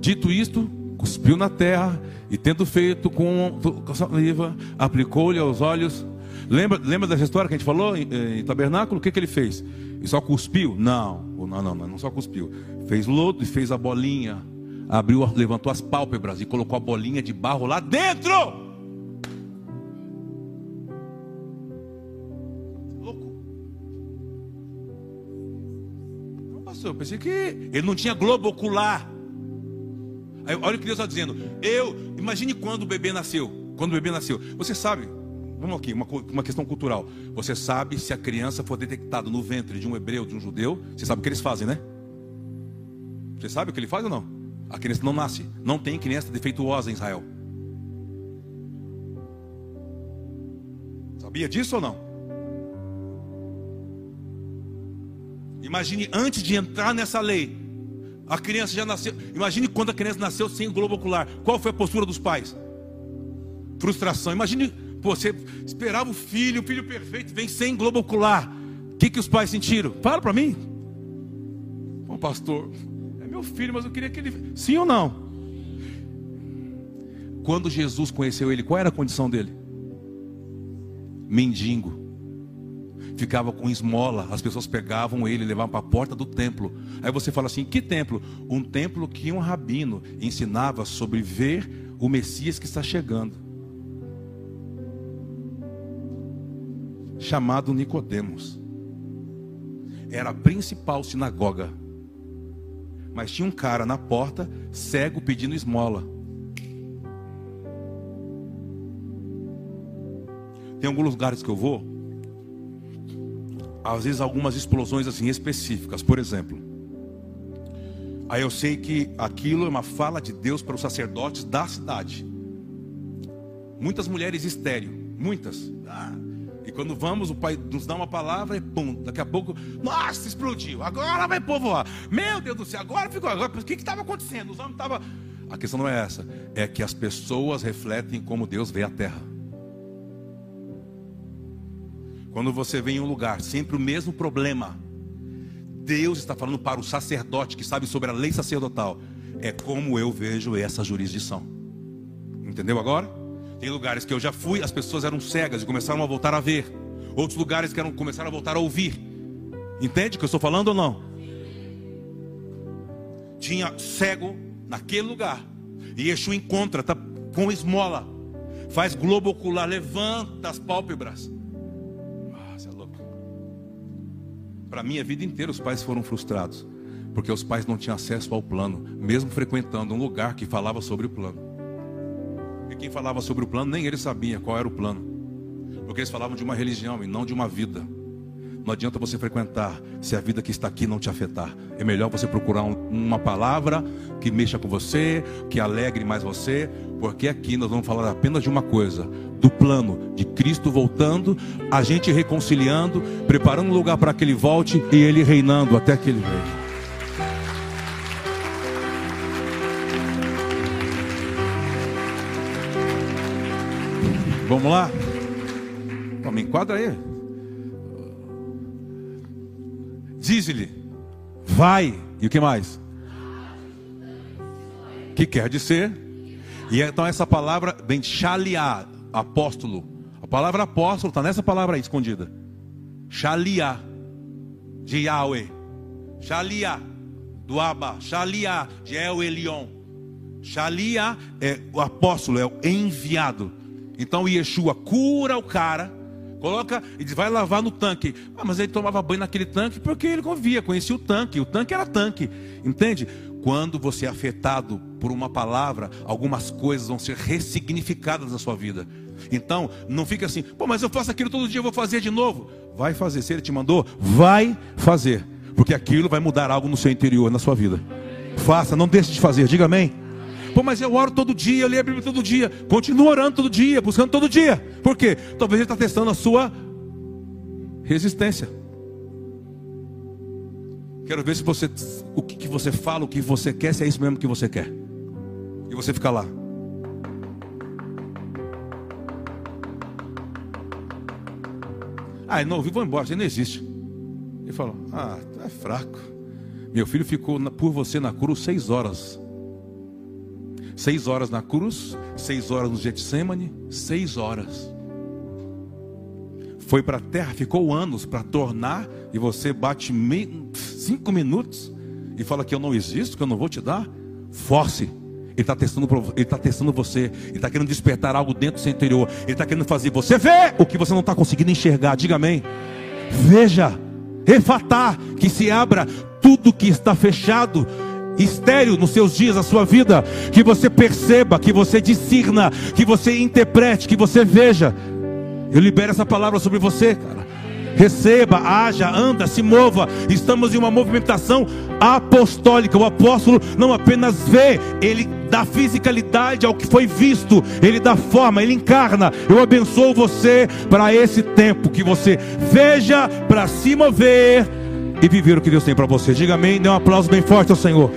Dito isto, cuspiu na terra e tendo feito com, saliva, aplicou-lhe aos olhos. Lembra, lembra dessa história que a gente falou em, em tabernáculo? O que, que ele fez? Ele só cuspiu? Não, não, não, não, não só cuspiu. Fez lodo e fez a bolinha. Abriu, levantou as pálpebras e colocou a bolinha de barro lá dentro. Louco. Não, pastor, eu pensei que ele não tinha globo ocular. Aí, olha o que Deus está dizendo. Eu, imagine quando o bebê nasceu. Quando o bebê nasceu. Você sabe, vamos aqui, uma, uma questão cultural. Você sabe se a criança for detectada no ventre de um hebreu, de um judeu, você sabe o que eles fazem, né? Você sabe o que ele faz ou não? A criança não nasce. Não tem criança defeituosa em Israel. Sabia disso ou não? Imagine antes de entrar nessa lei, a criança já nasceu. Imagine quando a criança nasceu sem globo ocular. Qual foi a postura dos pais? Frustração. Imagine você esperava o filho, o filho perfeito, vem sem globo ocular. O que, que os pais sentiram? Fala para mim. Bom, pastor, meu filho, mas eu queria que ele. Sim ou não? Quando Jesus conheceu ele, qual era a condição dele? Mendigo ficava com esmola, as pessoas pegavam ele levavam para a porta do templo. Aí você fala assim: que templo? Um templo que um rabino ensinava sobre ver o Messias que está chegando. Chamado Nicodemos. Era a principal sinagoga. Mas tinha um cara na porta, cego, pedindo esmola. Tem alguns lugares que eu vou, às vezes algumas explosões assim específicas, por exemplo. Aí eu sei que aquilo é uma fala de Deus para os sacerdotes da cidade. Muitas mulheres estéreo, muitas. Ah, e quando vamos, o pai nos dá uma palavra e pum, daqui a pouco, nossa, explodiu. Agora vai povoar. Meu Deus do céu, agora ficou. Agora, o que estava acontecendo? Os homens estavam. A questão não é essa, é que as pessoas refletem como Deus vê a terra. Quando você vem em um lugar, sempre o mesmo problema. Deus está falando para o sacerdote que sabe sobre a lei sacerdotal. É como eu vejo essa jurisdição. Entendeu agora? Tem lugares que eu já fui, as pessoas eram cegas e começaram a voltar a ver. Outros lugares que eram, começaram a voltar a ouvir. Entende o que eu estou falando ou não? Tinha cego naquele lugar. E Yeshua encontra, tá com esmola. Faz globo ocular, levanta as pálpebras. Ah, você é louco. Para mim, a vida inteira os pais foram frustrados. Porque os pais não tinham acesso ao plano, mesmo frequentando um lugar que falava sobre o plano. E quem falava sobre o plano, nem ele sabia qual era o plano. Porque eles falavam de uma religião e não de uma vida. Não adianta você frequentar se a vida que está aqui não te afetar. É melhor você procurar um, uma palavra que mexa com você, que alegre mais você, porque aqui nós vamos falar apenas de uma coisa: do plano de Cristo voltando, a gente reconciliando, preparando um lugar para que ele volte e ele reinando até que ele venha. Vamos lá? Me enquadra aí. Diz-lhe, vai. E o que mais? Que quer dizer? E então essa palavra vem shaliá, apóstolo. A palavra apóstolo está nessa palavra aí escondida. Shaliá, de Yahweh. Shaliá, do Abba. Shaliá, de El Elion. Shaliá é o apóstolo, é o enviado. Então Yeshua cura o cara Coloca e diz, vai lavar no tanque. Ah, mas ele tomava banho naquele tanque porque ele convia, conhecia o tanque. O tanque era tanque. Entende? Quando você é afetado por uma palavra, algumas coisas vão ser ressignificadas na sua vida. Então, não fica assim, pô, mas eu faço aquilo todo dia, eu vou fazer de novo. Vai fazer. Se ele te mandou, vai fazer. Porque aquilo vai mudar algo no seu interior, na sua vida. Faça, não deixe de fazer. Diga amém. Pô, mas eu oro todo dia, eu leio a Bíblia todo dia. Continua orando todo dia, buscando todo dia. Por quê? Talvez ele está testando a sua resistência. Quero ver se você, o que, que você fala, o que você quer, se é isso mesmo que você quer. E você fica lá. Ah, não ouviu, vou embora, você não existe. Ele falou: Ah, é fraco. Meu filho ficou por você na cruz seis horas. Seis horas na cruz, seis horas no Getsemane, seis horas. Foi para a terra, ficou anos para tornar, e você bate cinco minutos e fala que eu não existo, que eu não vou te dar. Force. Ele está testando, ele tá testando você. Ele está querendo despertar algo dentro do seu interior. Ele está querendo fazer você ver o que você não está conseguindo enxergar. Diga amém. Veja, refatar, que se abra tudo que está fechado estéreo nos seus dias, na sua vida, que você perceba, que você discirna, que você interprete, que você veja. Eu libero essa palavra sobre você, cara. Receba, haja, anda, se mova. Estamos em uma movimentação apostólica. O apóstolo não apenas vê, ele dá fisicalidade ao que foi visto, ele dá forma, ele encarna. Eu abençoo você para esse tempo que você veja para se mover e viver o que Deus tem para você. Diga amém, dê um aplauso bem forte ao Senhor.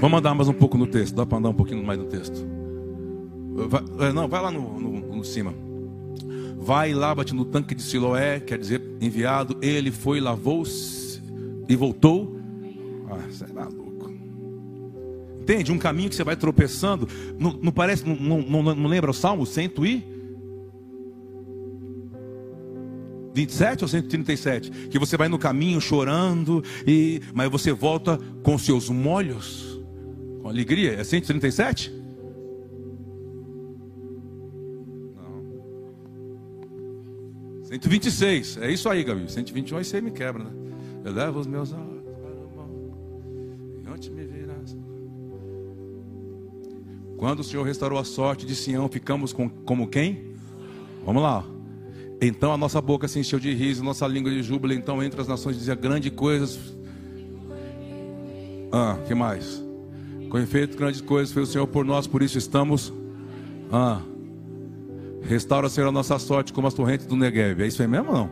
Vamos andar mais um pouco no texto. Dá para andar um pouquinho mais no texto? Vai, é, não, vai lá no, no, no cima. Vai e lava-te no tanque de Siloé, quer dizer, enviado. Ele foi, lavou-se e voltou. Ah, maluco. Entende? Um caminho que você vai tropeçando. Não, não parece, não, não, não, lembra o Salmo 100 e 27 ou 137? Que você vai no caminho chorando, e mas você volta com seus molhos, com alegria. É 137? Não. 126. É isso aí, Gabi. 121 aí você me quebra, né? Eleva os meus olhos. Quando o Senhor restaurou a sorte de Sião, ficamos com, como quem? Vamos lá. Então a nossa boca se encheu de riso, nossa língua de júbilo. Então entre as nações dizia grandes coisas. Ah, que mais? Com efeito, grandes coisas foi o Senhor por nós, por isso estamos. Ah, restaura, Senhor, a nossa sorte como as torrentes do Negev. É isso aí mesmo não?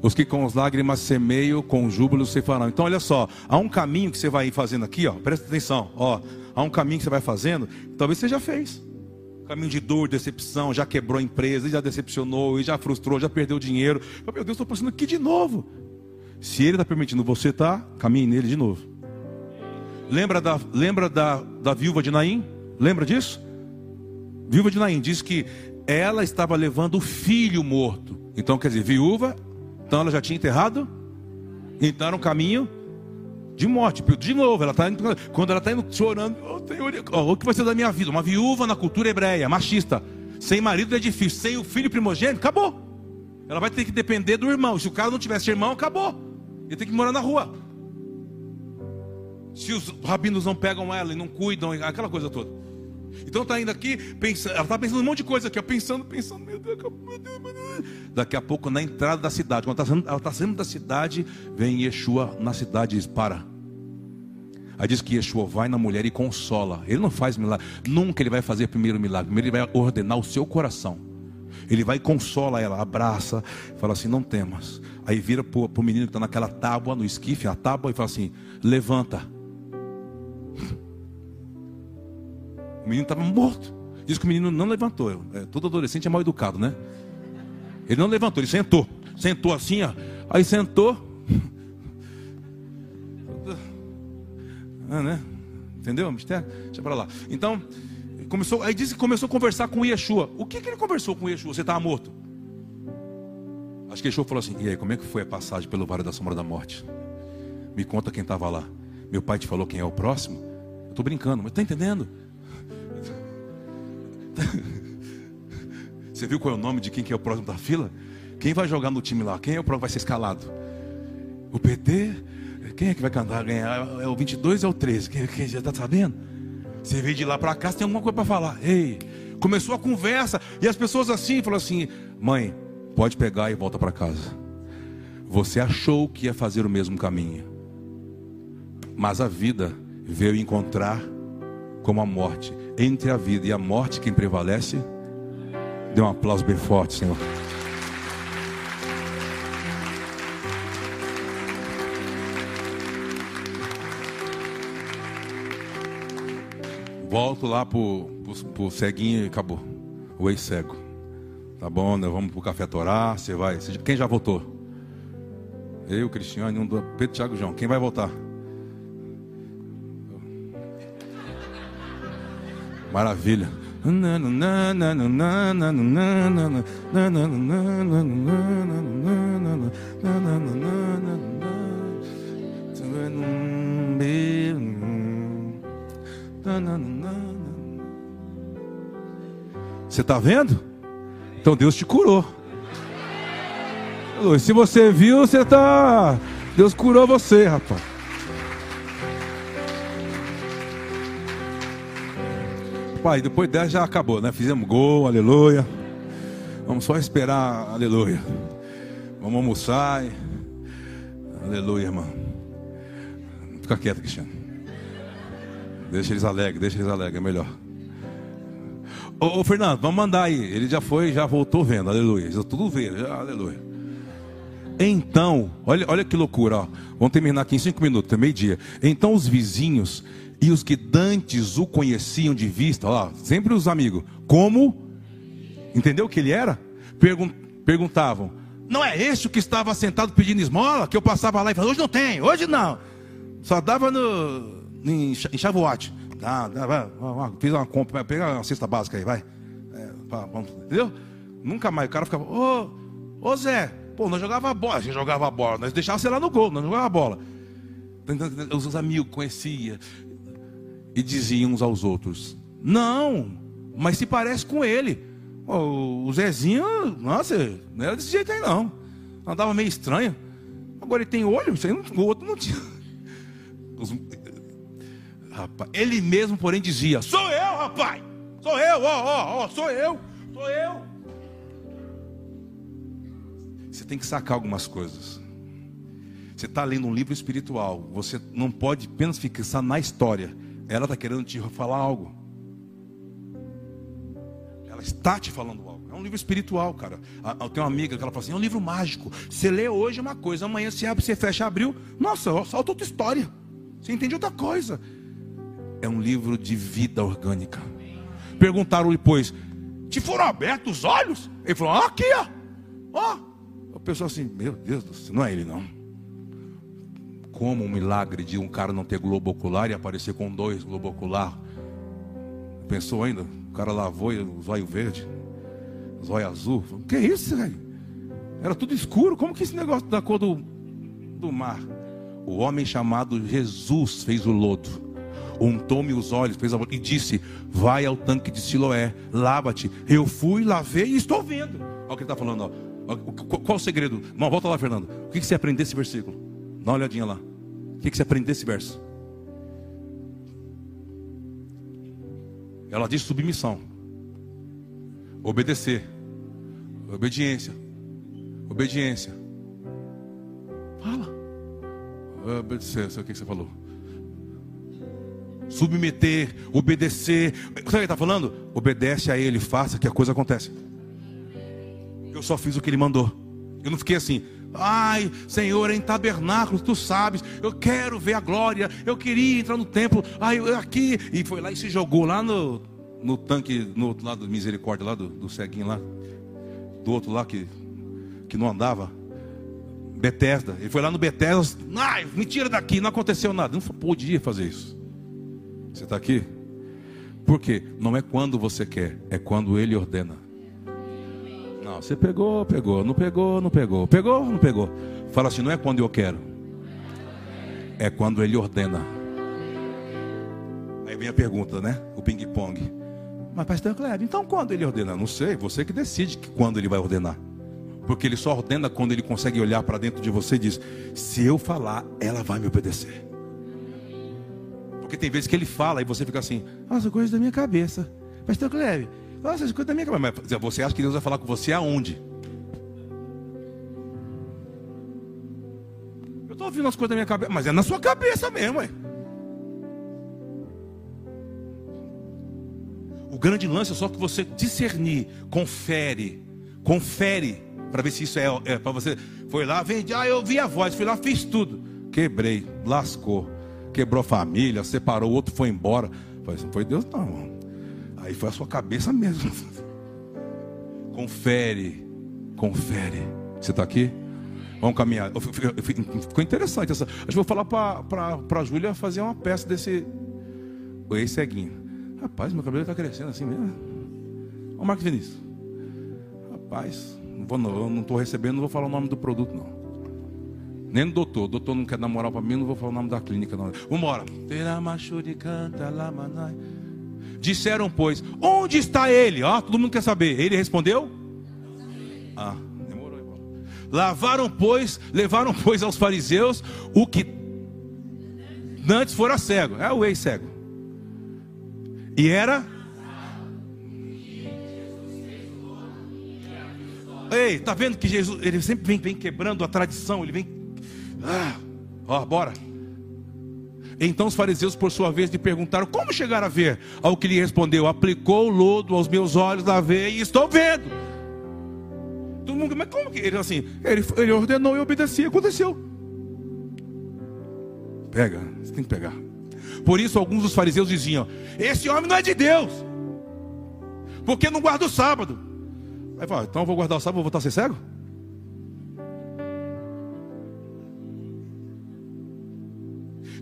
Os que com as lágrimas semeiam, com júbilo se farão. Então, olha só, há um caminho que você vai fazendo aqui, ó. Presta atenção, ó há um caminho que você vai fazendo, talvez você já fez. Caminho de dor, decepção, já quebrou a empresa, já decepcionou, já frustrou, já perdeu dinheiro. Meu Deus, estou passando aqui de novo. Se ele está permitindo você tá, caminhe nele de novo. Lembra da, lembra da, da viúva de Naim? Lembra disso? Viúva de Naim diz que ela estava levando o filho morto. Então, quer dizer, viúva, então ela já tinha enterrado? Então era um caminho de morte. De novo, ela tá indo, quando ela está indo chorando, oh, oh, o que vai ser da minha vida? Uma viúva na cultura hebreia, machista, sem marido é difícil, sem o filho primogênito, acabou. Ela vai ter que depender do irmão. Se o cara não tivesse irmão, acabou. Ele tem que morar na rua. Se os rabinos não pegam ela e não cuidam, aquela coisa toda. Então está indo aqui, pensando, ela está pensando um monte de coisa aqui, pensando, pensando, meu Deus, meu Deus, meu Deus. Daqui a pouco, na entrada da cidade, quando ela está saindo, saindo da cidade, vem Yeshua na cidade e diz: Para. Aí diz que Yeshua vai na mulher e consola. Ele não faz milagre. Nunca ele vai fazer primeiro milagre. Primeiro ele vai ordenar o seu coração. Ele vai e consola ela, abraça, fala assim: Não temas. Aí vira para o menino que está naquela tábua, no esquife, a tábua, e fala assim: Levanta. O menino estava morto. Diz que o menino não levantou. É, todo adolescente é mal educado, né? Ele não levantou, ele sentou. Sentou assim, ó. Aí sentou. Ah, né? Entendeu? Mistério? Deixa para lá. Então, começou, aí disse que começou a conversar com Yeshua. O que, que ele conversou com Yeshua? Você estava morto? Acho que Yeshua falou assim: E aí, como é que foi a passagem pelo vale da sombra da morte? Me conta quem estava lá. Meu pai te falou quem é o próximo? Eu estou brincando, mas está entendendo? Você viu qual é o nome de quem que é o próximo da fila? Quem vai jogar no time lá? Quem é o próximo que vai ser escalado? O PT? Quem é que vai cantar, ganhar? É o 22 ou é o 13? Quem, quem já está sabendo? Você veio de lá para cá, você tem alguma coisa para falar. Ei, começou a conversa e as pessoas assim falaram assim: mãe, pode pegar e volta para casa. Você achou que ia fazer o mesmo caminho, mas a vida veio encontrar como a morte entre a vida e a morte, quem prevalece? Dê um aplauso bem forte, Senhor. Volto lá pro, pro, pro ceguinho e acabou. O ex-cego. Tá bom, né? Vamos pro café Torá. Você vai. Quem já voltou? Eu, Cristiano, um do Pedro, Thiago João. Quem vai voltar? Maravilha. Você está vendo? Então Deus te curou. Se você viu, você está. Deus curou você, rapaz. Pai, depois dessa já acabou, né? Fizemos gol, aleluia. Vamos só esperar, aleluia. Vamos almoçar. E... Aleluia, irmão. Fica quieto, Cristiano. Deixa eles alegres, deixa eles alegres, é melhor. Ô, ô, Fernando, vamos mandar aí. Ele já foi, já voltou vendo, aleluia. Já tudo vendo, já, aleluia. Então, olha, olha que loucura, ó. Vamos terminar aqui em cinco minutos, é meio-dia. Então os vizinhos e os que dantes o conheciam de vista, ó, sempre os amigos, como? Entendeu o que ele era? Pergun perguntavam, não é esse o que estava sentado pedindo esmola? Que eu passava lá e falava, hoje não tem, hoje não. Só dava no, em, em Shavuot. Dá, fiz uma compra, pega uma cesta básica aí, vai. É, pra, entendeu? Nunca mais. O cara ficava, ô, ô Zé, pô, nós jogava bola, a gente jogava bola, nós deixava você lá no gol, nós jogava bola. Os amigos conheciam, e diziam uns aos outros: Não, mas se parece com ele. O Zezinho, nossa, não era desse jeito aí não. Andava meio estranho. Agora ele tem olho, isso o outro não tinha. Os... Rapaz, ele mesmo, porém, dizia: Sou eu, rapaz! Sou eu, ó, ó, ó, sou eu, sou eu. Você tem que sacar algumas coisas. Você está lendo um livro espiritual, você não pode apenas fixar na história ela está querendo te falar algo. Ela está te falando algo. É um livro espiritual, cara. Eu tenho uma amiga que ela fala assim: é um livro mágico. Você lê hoje uma coisa, amanhã você abre, você fecha, abriu. Nossa, salta outra história. Você entende outra coisa. É um livro de vida orgânica. Perguntaram depois: te foram abertos os olhos? Ele falou: ah, aqui, ó. Ó. A pessoa assim: meu Deus do céu, não é ele não como um milagre de um cara não ter globo ocular e aparecer com dois globo ocular. Pensou ainda? cara lavou o zóio verde, zóio azul. O que isso, velho? Era tudo escuro. Como que esse negócio da cor do, do mar? O homem chamado Jesus fez o lodo. Untou-me os olhos, fez a e disse: Vai ao tanque de Siloé, lava-te. Eu fui, lavei e estou vendo. Olha o que ele está falando. Ó. Qual o segredo? Volta lá, Fernando. O que, você aprendeu esse versículo? Dá uma olhadinha lá. O que, você aprendeu esse verso? Ela diz submissão, obedecer, obediência, obediência. Fala. Obedecer, sei o que você falou. Submeter, obedecer. Sabe o que ele está falando? Obedece a ele, faça que a coisa aconteça. Eu só fiz o que ele mandou. Eu não fiquei assim, Ai, Senhor, em tabernáculo, tu sabes, eu quero ver a glória, eu queria entrar no templo, ai, eu aqui. E foi lá e se jogou lá no, no tanque, no outro lado do misericórdia, lá do, do ceguinho lá, do outro lá que, que não andava. Betesda. Ele foi lá no Betesda, ai, me tira daqui, não aconteceu nada. Não podia fazer isso. Você está aqui? Por quê? Não é quando você quer, é quando ele ordena. Não, você pegou, pegou, não pegou, não pegou. Pegou, não pegou. Fala assim, não é quando eu quero. É quando ele ordena. Aí vem a pergunta, né? O ping-pong. Mas pastor Cleber, então quando ele ordena? Não sei, você que decide que quando ele vai ordenar. Porque ele só ordena quando ele consegue olhar para dentro de você e diz: se eu falar, ela vai me obedecer. Porque tem vezes que ele fala e você fica assim: nossa, coisa da minha cabeça. Pastor Cleber, nossa, as coisas da minha cabeça. Mas você acha que Deus vai falar com você aonde? Eu estou ouvindo as coisas da minha cabeça, mas é na sua cabeça mesmo. O grande lance é só que você discernir, confere, confere, para ver se isso é, é para você. Foi lá, vende, ah, eu vi a voz, fui lá, fiz tudo. Quebrei, lascou, quebrou a família, separou, o outro foi embora. Falei, não foi Deus, não. Aí foi a sua cabeça mesmo. Confere, confere. Você está aqui? Vamos caminhar. Ficou interessante essa. Acho que vou falar para a Júlia fazer uma peça desse. Oi, ceguinho. Rapaz, meu cabelo está crescendo assim mesmo. Olha o Marcos Vinícius. Rapaz, não vou, não, não estou recebendo, não vou falar o nome do produto, não. Nem do doutor. O doutor não quer dar moral para mim, não vou falar o nome da clínica, não. Vamos embora. canta lá, manai. Disseram, pois, onde está ele? Ó, todo mundo quer saber. Ele respondeu? Ah, demorou. Lavaram, pois, levaram, pois, aos fariseus o que antes fora cego. É o ex-cego. E era. Ei, tá vendo que Jesus, ele sempre vem, vem quebrando a tradição, ele vem. Ah, ó, bora. Então os fariseus, por sua vez, lhe perguntaram: Como chegar a ver? Ao que lhe respondeu: Aplicou o lodo aos meus olhos, lavei e estou vendo. Todo mundo, mas como que ele assim? Ele, ele ordenou e obedeci, aconteceu. Pega, você tem que pegar. Por isso, alguns dos fariseus diziam: Esse homem não é de Deus, porque não guarda o sábado. Aí fala: Então eu vou guardar o sábado, vou voltar a ser cego?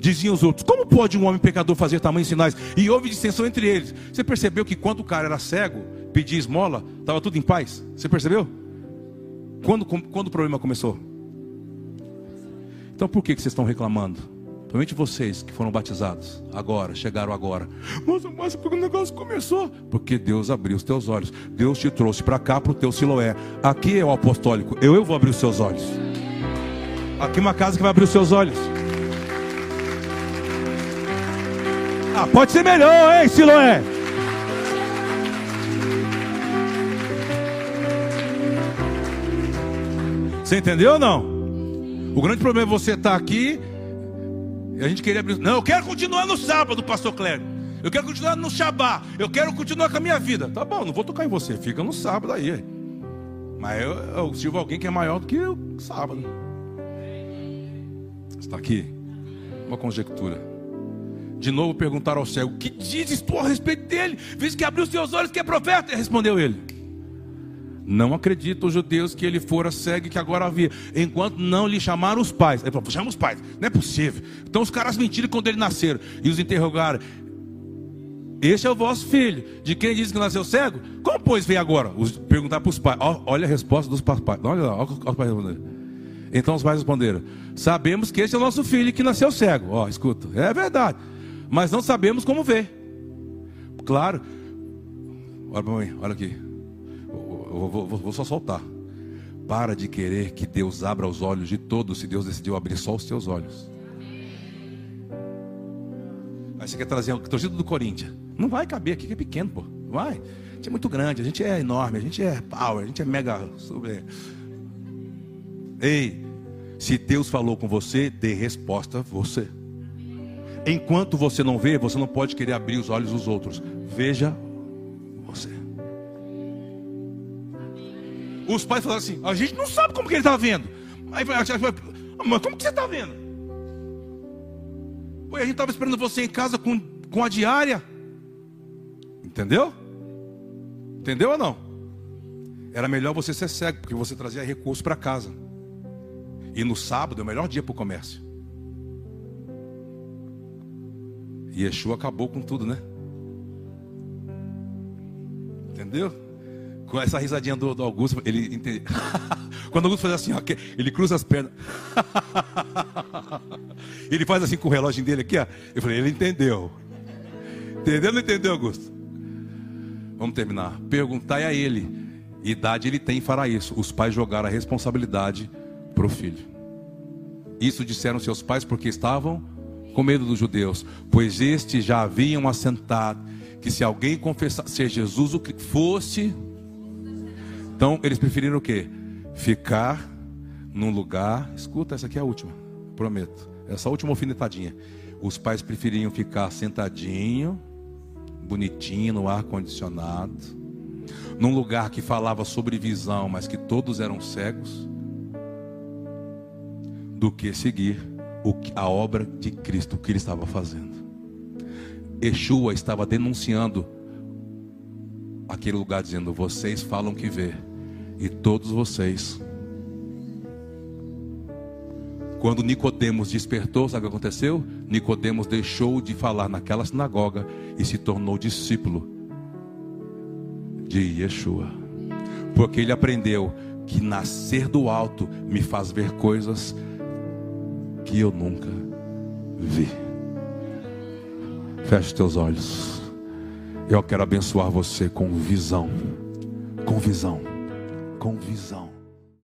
Diziam os outros: Como pode um homem pecador fazer tamanhos sinais? E houve dissensão entre eles. Você percebeu que quando o cara era cego, pedia esmola, estava tudo em paz? Você percebeu? Quando, quando o problema começou? Então por que, que vocês estão reclamando? Principalmente vocês que foram batizados agora, chegaram agora. Mas, mas porque o negócio começou? Porque Deus abriu os teus olhos. Deus te trouxe para cá para o teu Siloé. Aqui é o apostólico. Eu, eu vou abrir os seus olhos. Aqui é uma casa que vai abrir os seus olhos. Ah, pode ser melhor, hein, Siloé? Você entendeu ou não? O grande problema é você estar tá aqui e a gente queria abrir. Não, eu quero continuar no sábado, pastor Cléber. Eu quero continuar no Shabá. Eu quero continuar com a minha vida. Tá bom, não vou tocar em você. Fica no sábado aí. Mas eu, eu sirvo alguém que é maior do que o sábado. Está aqui. Uma conjectura. De novo perguntaram ao cego: Que dizes tu a respeito dele? Visto que abriu os teus olhos que é profeta. E respondeu ele: Não acreditam os judeus que ele fora cego e que agora havia, enquanto não lhe chamaram os pais. Ele falou: Chama os pais, não é possível. Então os caras mentiram quando ele nasceram e os interrogaram: Este é o vosso filho, de quem diz que nasceu cego? Como, pois, veio agora? Os, perguntar para os pais. Olha a resposta dos pais. Olha lá, olha, olha os pais responderam. Então os pais responderam: Sabemos que este é o nosso filho que nasceu cego. Ó, escuta, é verdade. Mas não sabemos como ver. Claro. Olha para mim, olha aqui. Eu vou, vou, vou só soltar. Para de querer que Deus abra os olhos de todos, se Deus decidiu abrir só os teus olhos. Aí você quer trazer a torcida do Corinthians. Não vai caber aqui, que é pequeno, pô. Vai. A gente é muito grande, a gente é enorme, a gente é power, a gente é mega. Ei, se Deus falou com você, dê resposta a você. Enquanto você não vê, você não pode querer abrir os olhos dos outros. Veja você. Os pais falaram assim: a gente não sabe como que ele está vendo. Aí, mas como que você está vendo? Pô, a gente estava esperando você em casa com, com a diária. Entendeu? Entendeu ou não? Era melhor você ser cego, porque você trazia recurso para casa. E no sábado é o melhor dia para o comércio. E Yeshua acabou com tudo, né? Entendeu? Com essa risadinha do, do Augusto, ele entende. Quando Augusto faz assim, ó, ele cruza as pernas. ele faz assim com o relógio dele aqui, ó. Eu falei, ele entendeu. Entendeu ou não entendeu, Augusto? Vamos terminar. Perguntai a ele. Idade ele tem fará isso. Os pais jogaram a responsabilidade para o filho. Isso disseram seus pais porque estavam com medo dos judeus, pois estes já haviam assentado que se alguém confessar ser Jesus o que fosse, então eles preferiram o quê? Ficar num lugar. Escuta, essa aqui é a última, prometo. Essa última alfinetadinha. Os pais preferiam ficar sentadinho, bonitinho, no ar condicionado, num lugar que falava sobre visão, mas que todos eram cegos do que seguir a obra de Cristo, o que ele estava fazendo. Yeshua estava denunciando aquele lugar, dizendo: Vocês falam que vê, e todos vocês. Quando Nicodemos despertou, sabe o que aconteceu? Nicodemos deixou de falar naquela sinagoga e se tornou discípulo de Yeshua. Porque ele aprendeu que nascer do alto me faz ver coisas que eu nunca vi. Feche teus olhos. Eu quero abençoar você com visão, com visão, com visão.